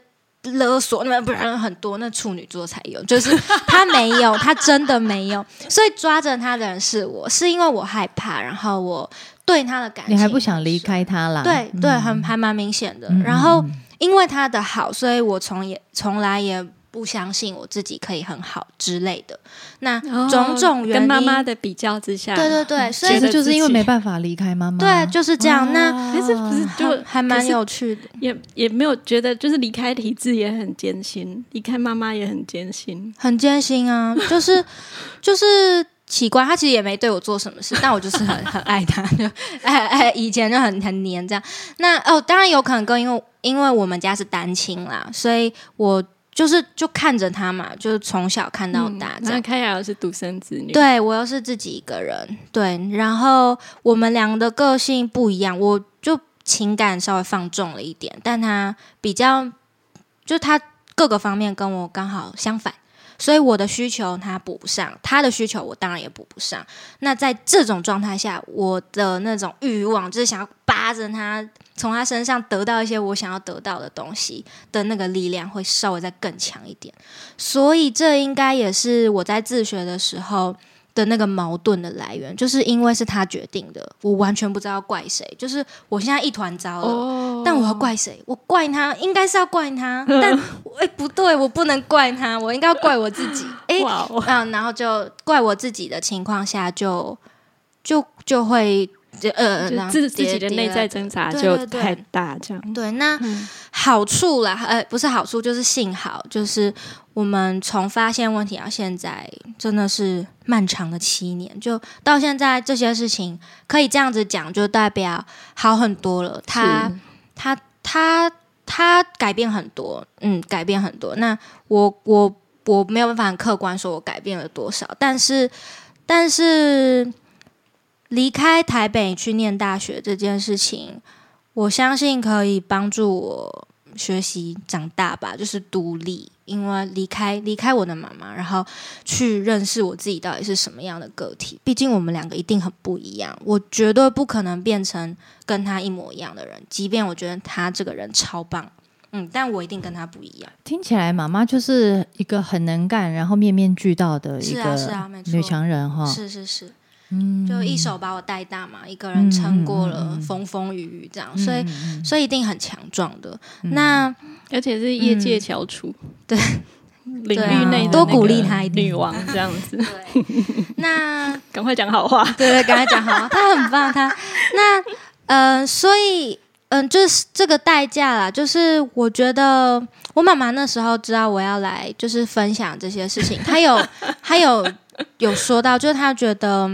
勒索，那不然很多那处女座才有，就是他没有，他真的没有。所以抓着他的人是我，是因为我害怕，然后我对他的感情，你还不想离开他啦？对对，很还蛮明显的。然后因为他的好，所以我从也从来也不相信我自己可以很好之类的。那种种原因，跟妈妈的比较之下，对对对，所以其实就是因为没办法离开妈妈。对，就是这样。那可是不是就还蛮有趣的，也也没有觉得就是离开体制也很艰辛，离开妈妈也很艰辛，很艰辛啊。就是 就是奇怪，他其实也没对我做什么事，但我就是很很爱他，就 哎哎，以前就很很黏这样。那哦，当然有可能跟因为因为我们家是单亲啦，所以我。就是就看着他嘛，就是从小看到大。那开雅又是独生子女，对我又是自己一个人，对。然后我们两个的个性不一样，我就情感稍微放纵了一点，但他比较，就他各个方面跟我刚好相反。所以我的需求他补不上，他的需求我当然也补不上。那在这种状态下，我的那种欲望就是想要扒着他，从他身上得到一些我想要得到的东西的那个力量会稍微再更强一点。所以这应该也是我在自学的时候。的那个矛盾的来源，就是因为是他决定的，我完全不知道怪谁。就是我现在一团糟了，但我要怪谁？我怪他，应该是要怪他，但哎不对，我不能怪他，我应该要怪我自己。哎，嗯，然后就怪我自己的情况下，就就就会。就呃，自自己的内在挣扎就太大，这样对。那好处啦，呃，不是好处，就是幸好，就是我们从发现问题到现在，真的是漫长的七年，就到现在这些事情可以这样子讲，就代表好很多了。他他他他他改变很多，嗯，改变很多。那我我我没有办法客观说我改变了多少，但是但是。离开台北去念大学这件事情，我相信可以帮助我学习长大吧，就是独立。因为离开离开我的妈妈，然后去认识我自己到底是什么样的个体。毕竟我们两个一定很不一样，我绝对不可能变成跟他一模一样的人。即便我觉得他这个人超棒，嗯，但我一定跟他不一样。听起来妈妈就是一个很能干，然后面面俱到的一个女强人哈。是是是。就一手把我带大嘛，一个人撑过了风风雨雨，这样，所以所以一定很强壮的。那而且是业界翘楚，对。领域内多鼓励他一点，女王这样子。那 赶快讲好话，对对，赶快讲好话，他很棒。他。那呃，所以嗯，就是这个代价啦，就是我觉得我妈妈那时候知道我要来，就是分享这些事情，她有她有有说到，就是她觉得。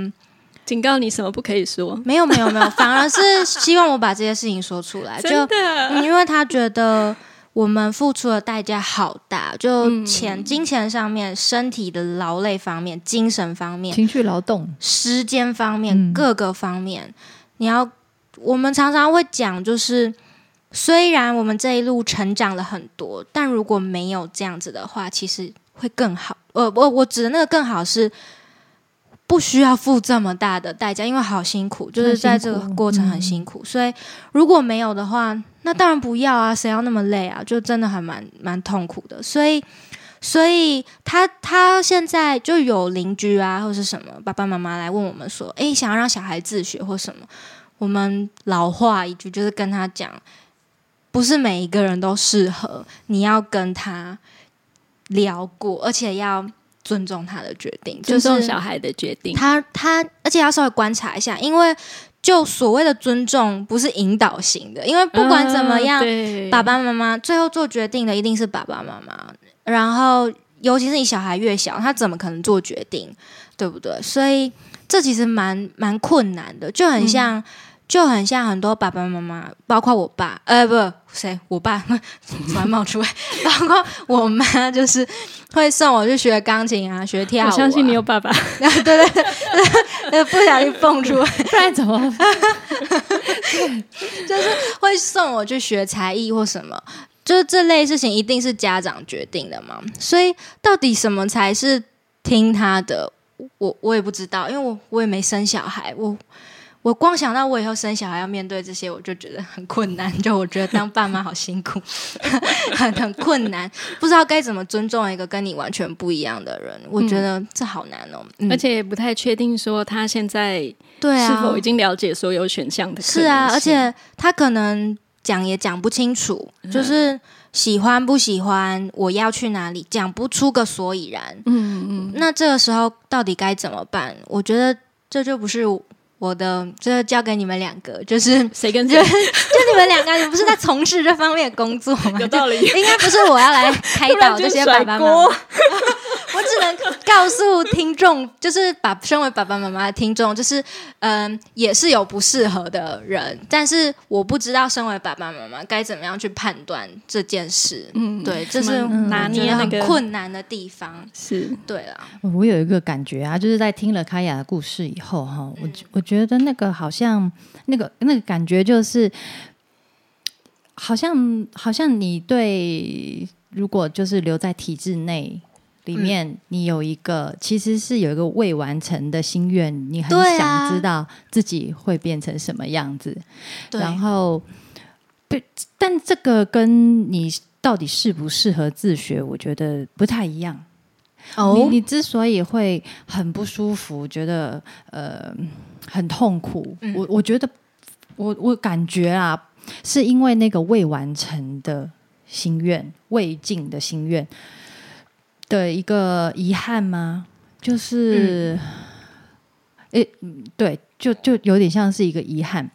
警告你什么不可以说？没有没有没有，反而是希望我把这些事情说出来。真的，因为他觉得我们付出的代价好大，就钱、金钱上面、身体的劳累方面、精神方面、情绪劳动、时间方面各个方面，你要我们常常会讲，就是虽然我们这一路成长了很多，但如果没有这样子的话，其实会更好。我我我指的那个更好是。不需要付这么大的代价，因为好辛苦，就是在这个过程很辛苦。所以如果没有的话，那当然不要啊！谁要那么累啊？就真的还蛮蛮痛苦的。所以，所以他他现在就有邻居啊，或是什么爸爸妈妈来问我们说：“诶，想要让小孩自学或什么？”我们老话一句，就是跟他讲，不是每一个人都适合，你要跟他聊过，而且要。尊重他的决定，尊重小孩的决定。他他，而且要稍微观察一下，因为就所谓的尊重不是引导型的，因为不管怎么样，爸爸妈妈最后做决定的一定是爸爸妈妈。然后，尤其是你小孩越小，他怎么可能做决定，对不对？所以这其实蛮蛮困难的，就很像就很像很多爸爸妈妈，包括我爸，呃，不，谁？我爸 突然冒出来，包括我妈，就是会送我去学钢琴啊，学跳舞、啊。我相信你有爸爸，对 对对，对不小心蹦出来，不然怎么？就是会送我去学才艺或什么，就是这类事情一定是家长决定的嘛。所以到底什么才是听他的？我我也不知道，因为我我也没生小孩，我我光想到我以后生小孩要面对这些，我就觉得很困难。就我觉得当爸妈好辛苦，很 很困难，不知道该怎么尊重一个跟你完全不一样的人。我觉得这好难哦，嗯而且也不太确定说他现在对啊，是否已经了解所有选项的。是啊，而且他可能讲也讲不清楚，就是喜欢不喜欢，我要去哪里，讲不出个所以然。嗯嗯，那这个时候到底该怎么办？我觉得这就不是我的，这交给你们两个，就是谁跟谁 就你们两个，你不是在从事这方面的工作吗？有道理？应该不是我要来开导这些爸爸妈妈，我只能告诉听众，就是把身为爸爸妈妈的听众，就是嗯，也是有不适合的人，但是我不知道身为爸爸妈妈该怎么样去判断这件事。嗯，对，这是拿捏很困难的地方。是对啦，我有一个感觉啊，就是在听了开雅的故事以后哈，我我觉得那个好像那个那个感觉就是，好像好像你对如果就是留在体制内。里面你有一个，其实是有一个未完成的心愿，你很想知道自己会变成什么样子。对，然后，对，但这个跟你到底适不适合自学，我觉得不太一样。哦。你你之所以会很不舒服，觉得呃很痛苦，嗯。我我觉得我我感觉啊，是因为那个未完成的心愿、未尽的心愿的一个遗憾吗？就是，诶、嗯对，就就有点像是一个遗憾。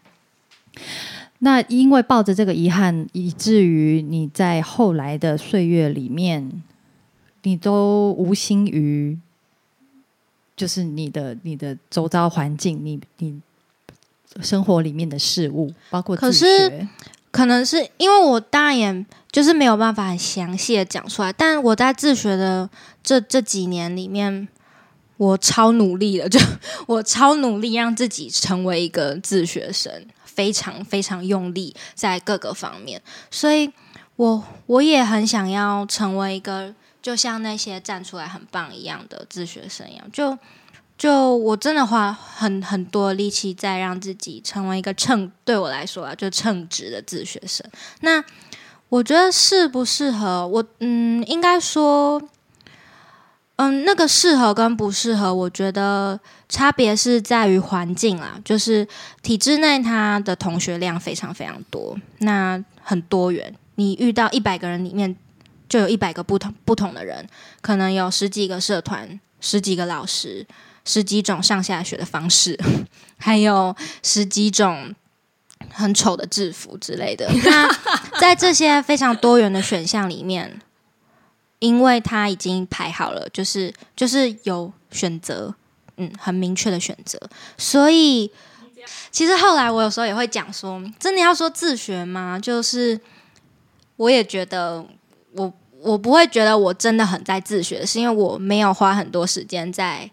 那因为抱着这个遗憾，以至于你在后来的岁月里面，你都无心于，就是你的你的周遭环境，你你生活里面的事物，包括自可是学。可能是因为我当然也就是没有办法很详细的讲出来，但我在自学的这这几年里面，我超努力的，就 我超努力让自己成为一个自学生，非常非常用力在各个方面，所以我我也很想要成为一个就像那些站出来很棒一样的自学生一样，就。就我真的花很很多力气在让自己成为一个称，对我来说啊，就称职的自学生。那我觉得适不适合我，嗯，应该说，嗯，那个适合跟不适合，我觉得差别是在于环境啦。就是体制内，他的同学量非常非常多，那很多元。你遇到一百个人里面，就有一百个不同不同的人，可能有十几个社团，十几个老师。十几种上下学的方式，还有十几种很丑的制服之类的。那 在这些非常多元的选项里面，因为它已经排好了，就是就是有选择，嗯，很明确的选择，所以其实后来我有时候也会讲说，真的要说自学吗？就是我也觉得我我不会觉得我真的很在自学，是因为我没有花很多时间在。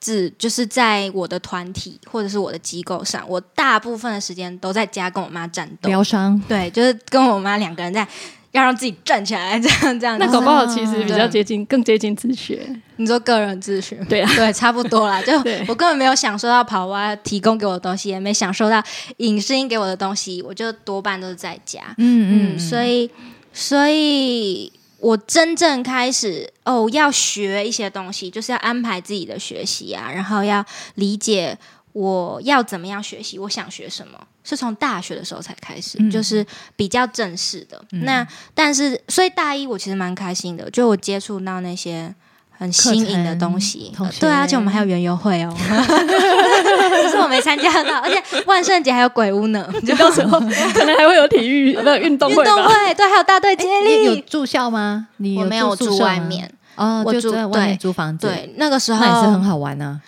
自就是在我的团体或者是我的机构上，我大部分的时间都在家跟我妈战斗。疗伤，对，就是跟我妈两个人在要让自己站起来，这 样这样。那搞不好其实比较接近，更接近自学。你说个人自学，对啊，对，差不多啦。就我根本没有享受到跑蛙提供给我的东西，也没享受到影视音给我的东西，我就多半都是在家。嗯嗯，所以所以我真正开始哦，要学一些东西，就是要安排自己的学习啊，然后要理解我要怎么样学习，我想学什么，是从大学的时候才开始，嗯就是比较正式的。那但是，所以大一我其实蛮开心的，就我接触到那些。很新颖的东西对啊，而且我们还有园游会哦，可是我没参加到，而且万圣节还有鬼屋呢，就到时候 可能还会有体育不运动运？动会，对，还有大队接你有力，住校吗？你我没有住外面，哦，我住就在外面对租房子，对，那个时候那也是很好玩啊。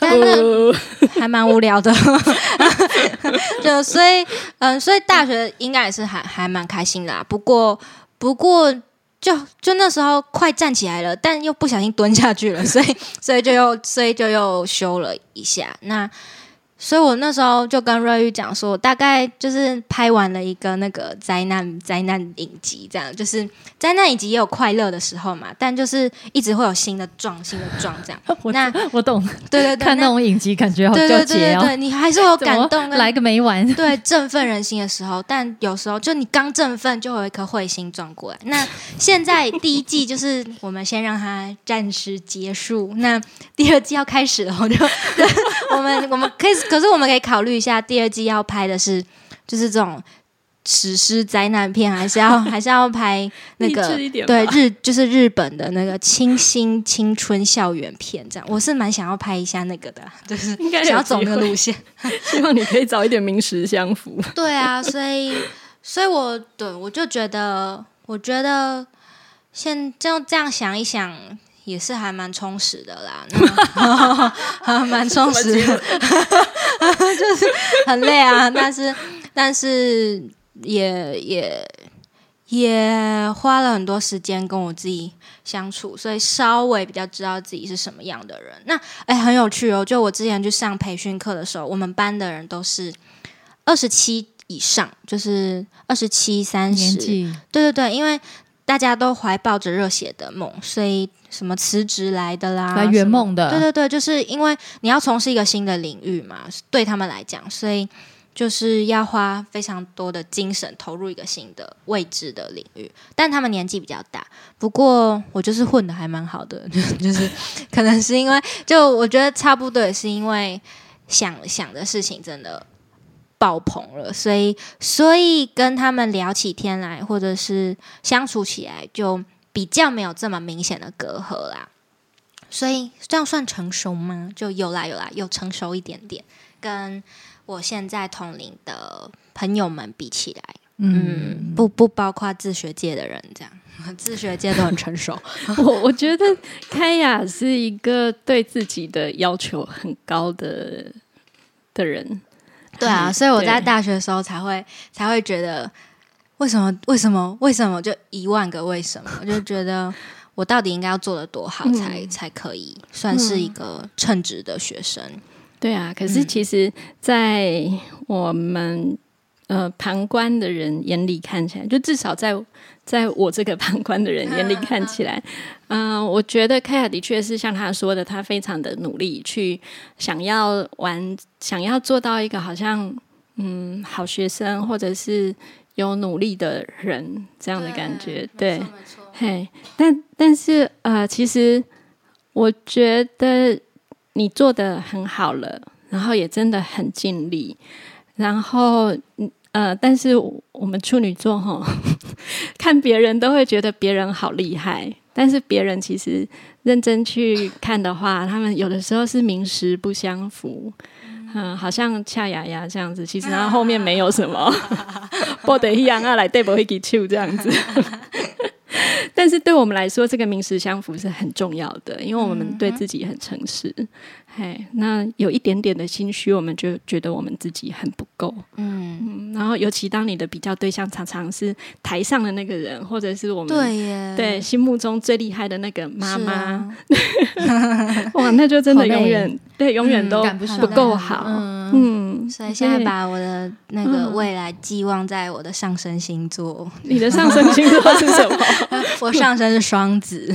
但是还蛮无聊的，就所以嗯，所以大学应该也是还还蛮开心的、啊。不过不过就就那时候快站起来了，但又不小心蹲下去了，所以所以就又所以就又修了一下。那所以我那时候就跟瑞玉讲说，我大概就是拍完了一个那个灾难灾难影集，这样就是灾难影集也有快乐的时候嘛，但就是一直会有新的撞新的撞这样。我那 我懂，对对对，看那种影集感觉好对纠结哦，对对对对，你还是会有感动跟 来个没完。对振奋人心的时候，但有时候就你刚振奋，就会有一颗彗星撞过来。那现在第一季就是我们先让它暂时结束，那第二季要开始了，我就我们我们可以，可是我们可以考虑一下，第二季要拍的是就是这种史诗灾难片，还是要 还是要拍那励个对日就是日本的那个清新青春校园片，这样我是蛮想要拍一下那个的，就是想要走那个路线。希望你可以早一点名实相符。对啊，所以，所以我对我就觉得，我觉得现就这样想一想，也是还蛮充实的啦，蛮充实的，就是很累啊，但是但是也也也花了很多时间跟我自己相处，所以稍微比较知道自己是什么样的人。那哎，很有趣哦！就我之前去上培训课的时候，我们班的人都是二十七以上，就是二十七、三十，对对对，因为大家都怀抱着热血的梦，所以什么辞职来的啦，来圆梦的，对对对，就是因为你要从事一个新的领域嘛，对他们来讲，所以就是要花非常多的精神投入一个新的未知的领域。但他们年纪比较大，不过我就是混的还蛮好的，就 就是可能是因为，就我觉得差不多也是因为想想的事情真的。爆棚了，所以所以跟他们聊起天来，或者是相处起来，就比较没有这么明显的隔阂啦。所以这样算成熟吗？就有啦有啦，有成熟一点点，跟我现在同龄的朋友们比起来，嗯，不不包括自学界的人，这样 自学界都很成熟。我我觉得开雅是一个对自己的要求很高的的人。对啊，所以我在对。大学的时候才会才会觉得，为什么为什么为什么就一万个为什么，我就觉得我到底应该要做的多好才、才可以算是一个称职的学生。对啊，可是其实，在我们呃旁观的人眼里看起来，就至少在在我这个 旁观的人眼里看起来，嗯、我觉得凯亚的确是像他说的，他非常的努力去想要玩，想要做到一个好像嗯好学生，或者是有努力的人这样的感觉，对。没错，嘿，但但是呃，其实我觉得你做的很好了，然后也真的很尽力，然后嗯呃，但是我们处女座哈，看别人都会觉得别人好厉害，但是别人其实认真去看的话，他们有的时候是名实不相符。嗯，好像恰牙牙这样子，其实他后面没有什么，不得一样啊，来对不会给出这样子。但是对我们来说，这个名实相符是很重要的，因为我们对自己很诚实。嘿，那有一点点的心虚，我们就觉得我们自己很不够。嗯，嗯，然后尤其当你的比较对象常常是台上的那个人，或者是我们对，对心目中最厉害的那个妈妈，啊。哇，那就真的永远对永远嗯都不够好。嗯，嗯，所以现在把我的那个嗯未来寄望在我的上升星座，你的上升星座是什么？我上升是双子，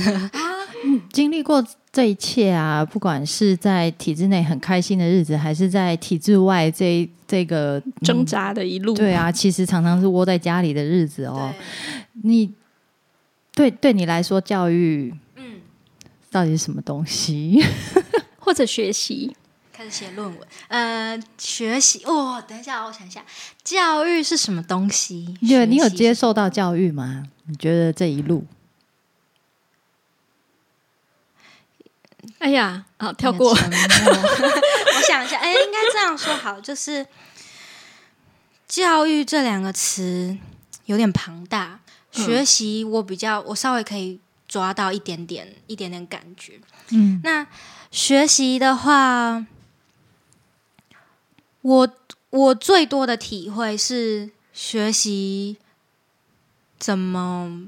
经历过这一切啊，不管是在体制内很开心的日子，还是在体制外这这个挣扎的一路。对啊，其实常常是窝在家里的日子哦。你对对你来说，教育嗯，到底是什么东西？或者学习，开始写论文，呃，学习，哦，等一下，我想一下，教育是什么东西？对，你有接受到教育吗？你觉得这一路哎呀，好跳过。我想一下，哎、应该这样说好，就是教育这两个词有点庞大，学习我比较，我稍微可以抓到一点点一点点感觉。嗯，那学习的话，我我最多的体会是学习怎么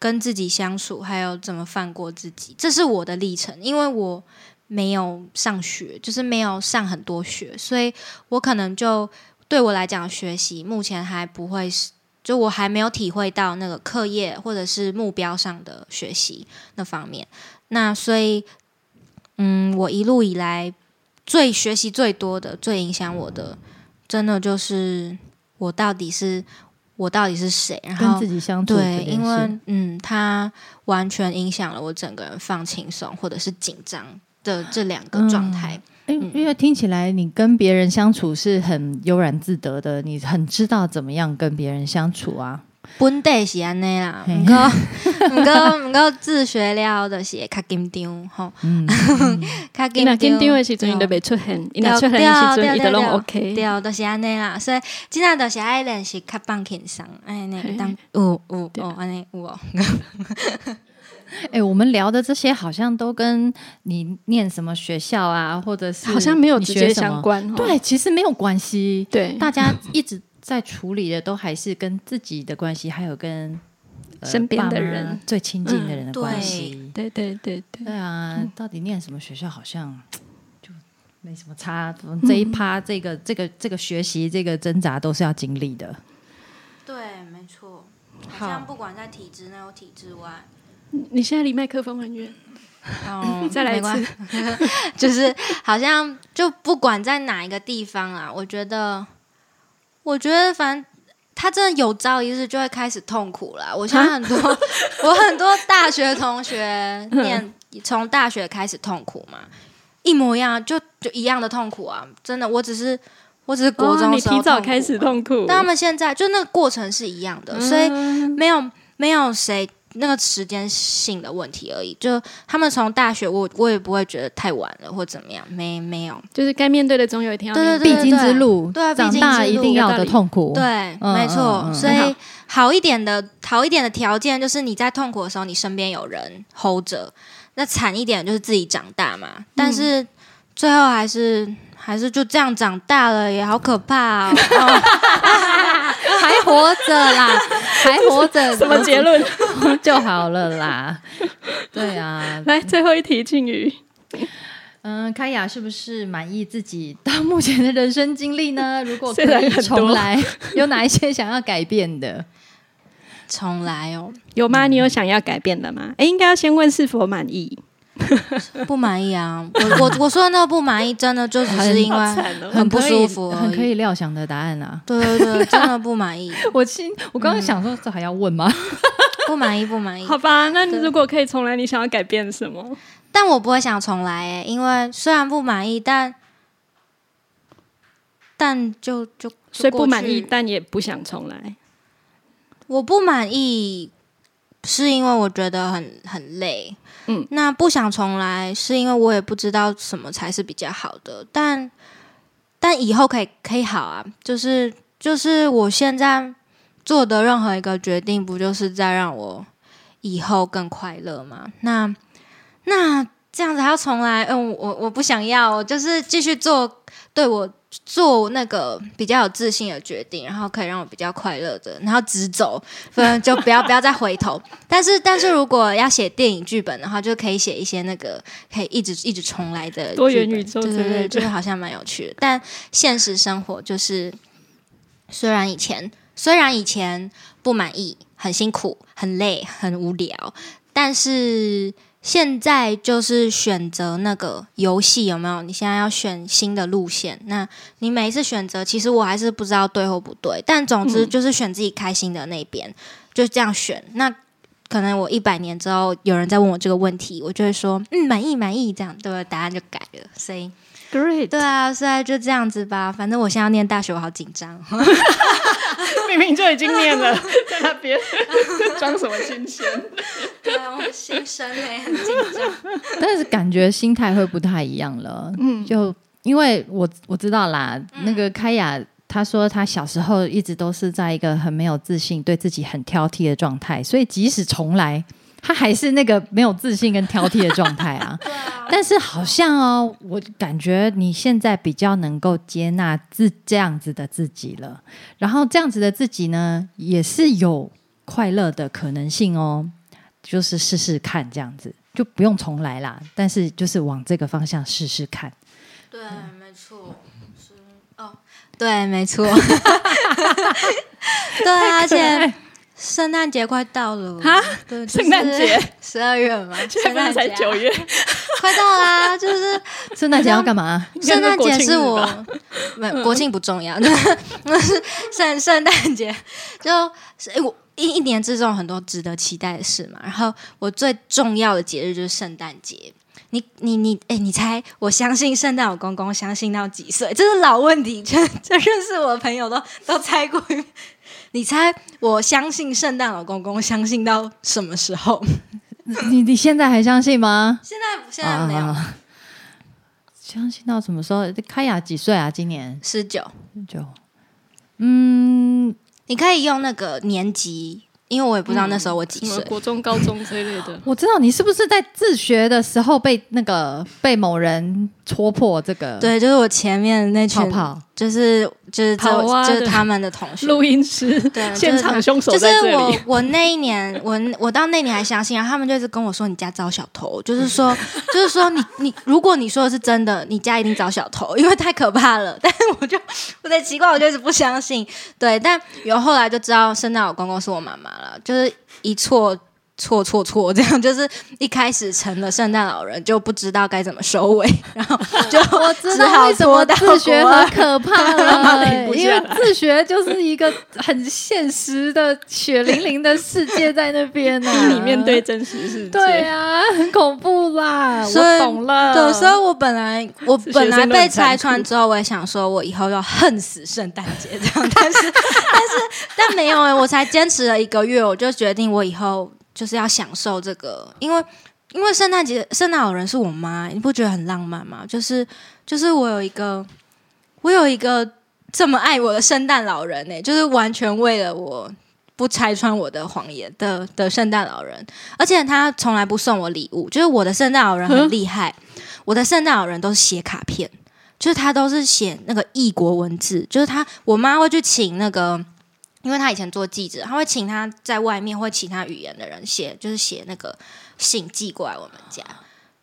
跟自己相处，还有怎么放过自己，这是我的历程。因为我没有上学，就是没有上很多学，所以我可能就对我来讲，学习目前还不会是，就我还没有体会到那个课业或者是目标上的学习那方面。那所以，嗯，我一路以来最学习最多的、最影响我的，真的就是我到底是我到底是谁，然后跟自己相处对，因为嗯，它完全影响了我整个人放轻松或者是紧张的这两个状态。因因为听起来你跟别人相处是很悠然自得的，你很知道怎么样跟别人相处啊。本地是安尼啦，嘿。毋过 毋过毋过自学了就是会较紧张吼，嗯，较紧紧张张的时阵，伊就对袂出现；伊若出现的时阵，伊就拢 OK。对，就是安尼啦，所以真正就是爱练习较放轻松，安尼嘿。当有有对。哦，安尼有哦，哎、我们聊的这些好像都跟你念什么学校啊，或者是好像没有直接相关哦对，其实没有关系。对，大家一直在处理的都还是跟自己的关系，还有跟、呃身边的人最亲近的人的嗯关系。对对对对对啊，到底念什么学校好像就没什么差。这一趴，这个这个这个学习，这个挣扎都是要经历的。对，没错，好好像不管在体制内或体制外，你现在离麦克风很远，哦 再来一次。就是好像就不管在哪一个地方啊，我觉得，我觉得反正他真的有朝一日就会开始痛苦了。我相信很多 我很多大学同学 念从大学开始痛苦嘛，一模一样，就就一样的痛苦啊！真的，我只是我只是国中哦你的时候痛苦提早开始痛苦，但他们现在就那个过程是一样的，所以嗯没有没有谁那个时间性的问题而已。就他们从大学，我我也不会觉得太晚了或怎么样，没没有。就是该面对的总有一天要面对。必经之路，对啊必长大一定要的痛苦。对，嗯没错。所以好好一点的好一点的条件就是你在痛苦的时候，你身边有人 hold 着。那惨一点就是自己长大嘛，但是最后还是还是就这样长大了，也好可怕哦。哦还活着啦，还活着，什么结论？就好了啦。对啊，来，最后一题，庆宇。嗯，开雅是不是满意自己到目前的人生经历呢？如果可以重来，有哪一些想要改变的？重来哦，有吗？你有想要改变的吗？哎，应该要先问是否满意。不满意啊！我我我说的那个不满意，真的就只是因为很不舒服很可以料想的答案啊！对对对，真的不满意，我心，我刚刚想说，这还要问吗？不满意，不满意。好吧，那对如果可以重来，你想要改变什么？但我不会想重来诶，因为虽然不满意，但但就就就所以不满意，但也不想重来。我不满意，是因为我觉得很很累。嗯，那不想重来，是因为我也不知道什么才是比较好的。但但以后可以可以好啊，就是就是我现在做的任何一个决定，不就是在让我以后更快乐吗？那那这样子还要重来？嗯，我我不想要，我就是继续做对我做那个比较有自信的决定，然后可以让我比较快乐的，然后直走，不然就不要不要再回头。但是但是如果要写电影剧本的话，就可以写一些那个可以一直一直重来的多元宇宙对对对，就是好像蛮有趣的。但现实生活就是，虽然以前虽然以前不满意，很辛苦、很累、很无聊，但是现在就是选择那个游戏有没有？你现在要选新的路线，那你每一次选择，其实我还是不知道对或不对，但总之嗯就是选自己开心的那边，就这样选。那可能我一百年之后有人在问我这个问题，我就会说嗯满意满意这样，对吧？答案就改了，所以 Great，对啊，现在就这样子吧。反正我现在要念大学，我好紧张。明明就已经念了，在那边 装什么新鲜？对啊，我新生哎，很紧张。但是感觉心态会不太一样了。嗯，就因为我我知道啦，那个开雅他说他小时候一直都是在一个很没有自信、对自己很挑剔的状态，所以即使重来，他还是那个没有自信跟挑剔的状态啊。啊，但是好像哦，我感觉你现在比较能够接纳自这样子的自己了，然后这样子的自己呢，也是有快乐的可能性哦，就是试试看这样子，就不用重来啦，但是就是往这个方向试试看。对，没错，是哦，对，没错，对啊，而且圣诞节快到了哈，对，圣诞节 十二月嘛，现在才节啊九月，快到啦，就是 圣诞节要干嘛？圣诞节是我没有国庆不重要，就是就是圣圣诞节，就是诶我一一年之中有很多值得期待的事嘛。然后我最重要的节日就是圣诞节。你你你，哎，你猜我相信圣诞老公公相信到几岁？这是老问题，这这认识我的朋友都都猜过。你猜我相信圣诞老公公相信到什么时候？你你现在还相信吗？现在现在没有，啊相信到什么时候？开雅几岁啊？今年十九。九嗯，你可以用那个年级，因为我也不知道那时候我几岁。国中、高中之类的。我知道你是不是在自学的时候被那个被某人戳破这个对，就是我前面那群，泡泡？就是就是就是他们的同学。录音师，对，现场凶手就是。我我那一年，我我到那年还相信，然后他们就一直跟我说你家招小偷，就是说 就是说你你如果你说的是真的，你家一定招小偷，因为太可怕了。但是我就我在奇怪，我就是不相信。对，但有后来就知道圣诞老公公是我妈妈了，就是一错。错错错，这样就是一开始成了圣诞老人就不知道该怎么收尾，然后就 我知道为什么自学很可怕 了，因为自学就是一个很现实的血淋淋的世界在那边呢、逼你面对真实世界。对啊，很恐怖啦，我懂了。对，所以我本来我本来被拆穿之后，我也想说，我以后要恨死圣诞节这样，但是但是但没有哎、我才坚持了一个月，我就决定我以后就是要享受这个，因为因为圣诞节圣诞老人是我妈，你不觉得很浪漫吗？就是就是我有一个我有一个这么爱我的圣诞老人呢、就是完全为了我。不拆穿我的谎言的的圣诞老人，而且他从来不送我礼物。就是我的圣诞老人很厉害，我的圣诞老人都是写卡片，就是他都是写那个异国文字，就是他我妈会去请那个，因为他以前做记者，他会请他在外面或其他语言的人写，就是写那个信寄过来我们家。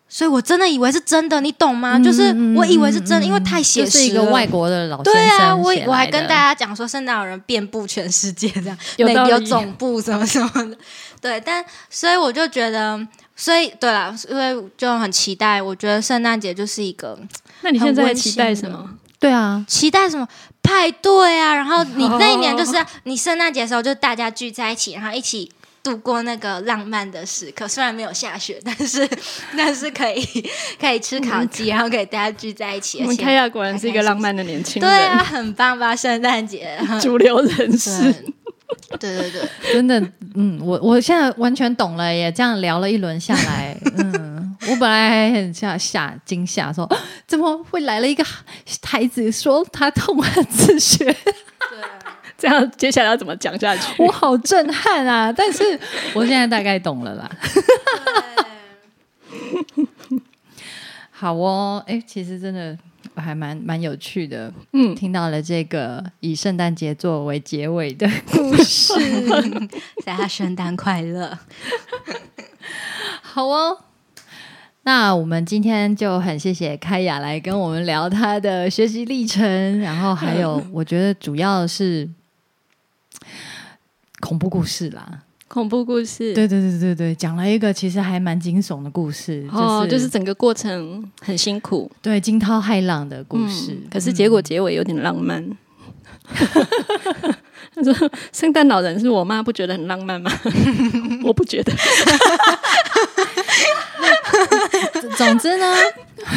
所以我真的以为是真的，你懂吗？就是我以为是真的，因为太写实了。就是一个外国的老先对啊，我我还跟大家讲说，圣诞老人遍布全世界，这样有有总部什么什么的。对，但所以我就觉得，所以对了，因为就很期待。我觉得圣诞节就是一个那你现在很期待什么？对啊，期待什么派对啊，然后你那一年就是你圣诞节的时候，就大家聚在一起，然后一起。度过那个浪漫的时刻，虽然没有下雪，但是 但是可以 可以吃烤鸡，然后可以大家聚在一起。我们开亚果然是一个浪漫的年轻人，对啊，很棒吧？圣诞节，主流人士。对对对，真的，嗯，我我现在完全懂了耶。这样聊了一轮下来，嗯，我本来还很吓吓惊吓，说啊怎么会来了一个孩子说他痛恨自学，这样接下来要怎么讲下去？我好震撼啊！但是我现在大概懂了啦。好哦，哎，其实真的还蛮蛮有趣的，嗯，听到了这个以圣诞节作为结尾的 故事。大家圣诞快乐！好哦，那我们今天就很谢谢开雅来跟我们聊她的学习历程，然后还有我觉得主要是恐怖故事啦。恐怖故事，对对对对对，讲了一个其实还蛮惊悚的故事，哦，就就是是整个过程很辛苦对惊涛骇浪的故事。嗯可是结果结尾有点浪漫。他说：“圣诞老人是我妈，不觉得很浪漫吗？我不觉得。嗯总之呢，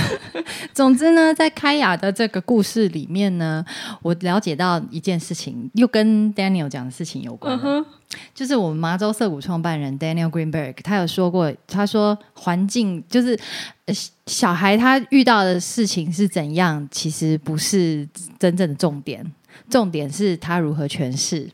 总之呢，在开雅的这个故事里面呢，我了解到一件事情，又跟 Daniel 讲的事情有关了。就是我们麻州涩谷创办人 Daniel Greenberg，他有说过，他说环境就是、呃、小孩他遇到的事情是怎样，其实不是真正的重点，重点是他如何诠释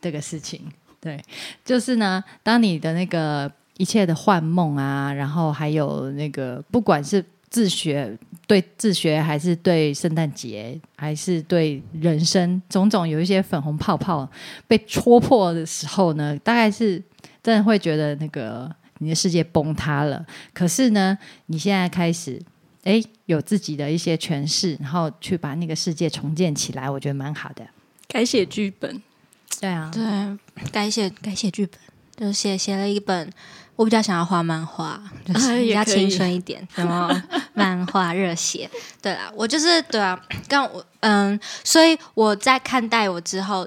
这个事情。对，就是呢，当你的那个一切的幻梦啊，然后还有那个不管是自学对自学，还是对圣诞节，还是对人生种种有一些粉红泡泡被戳破的时候呢，大概是真的会觉得那个你的世界崩塌了。可是呢，你现在开始。哎，有自己的一些诠释，然后去把那个世界重建起来，我觉得蛮好的。改写剧本，对啊，对，改写改写剧本，就写写了一本。我比较想要画漫画，就是比较青春一点，什么漫画热血。对啊，我就是对啊，刚我嗯，所以我在看待我之后，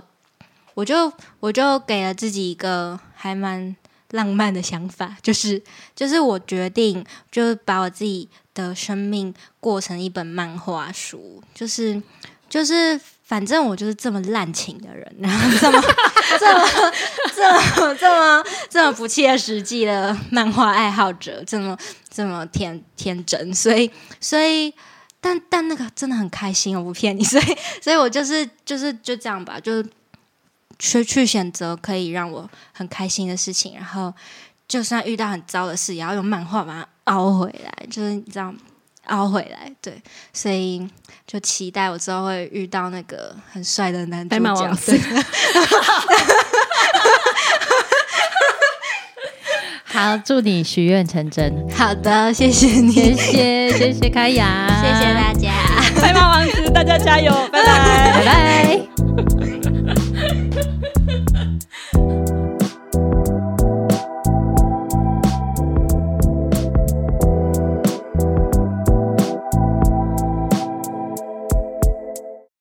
我就我就给了自己一个还蛮浪漫的想法，就是就是我决定，就把我自己。的生命过成一本漫画书，就是就是，反正我就是这么滥情的人，然后这么 这么这么这么这么不切实际的漫画爱好者，这么这么天天真，所以所以，但但那个真的很开心，我不骗你，所以所以我就是就是就这样吧，就去去选择可以让我很开心的事情，然后就算遇到很糟的事，也要用漫画把它。凹回来，就是这样凹回来，对，所以就期待我之后会遇到那个很帅的男主角。好，祝你许愿成真。好的，谢谢你，谢谢谢谢开雅，谢谢大家，白马王子，大家加油，拜拜，拜拜。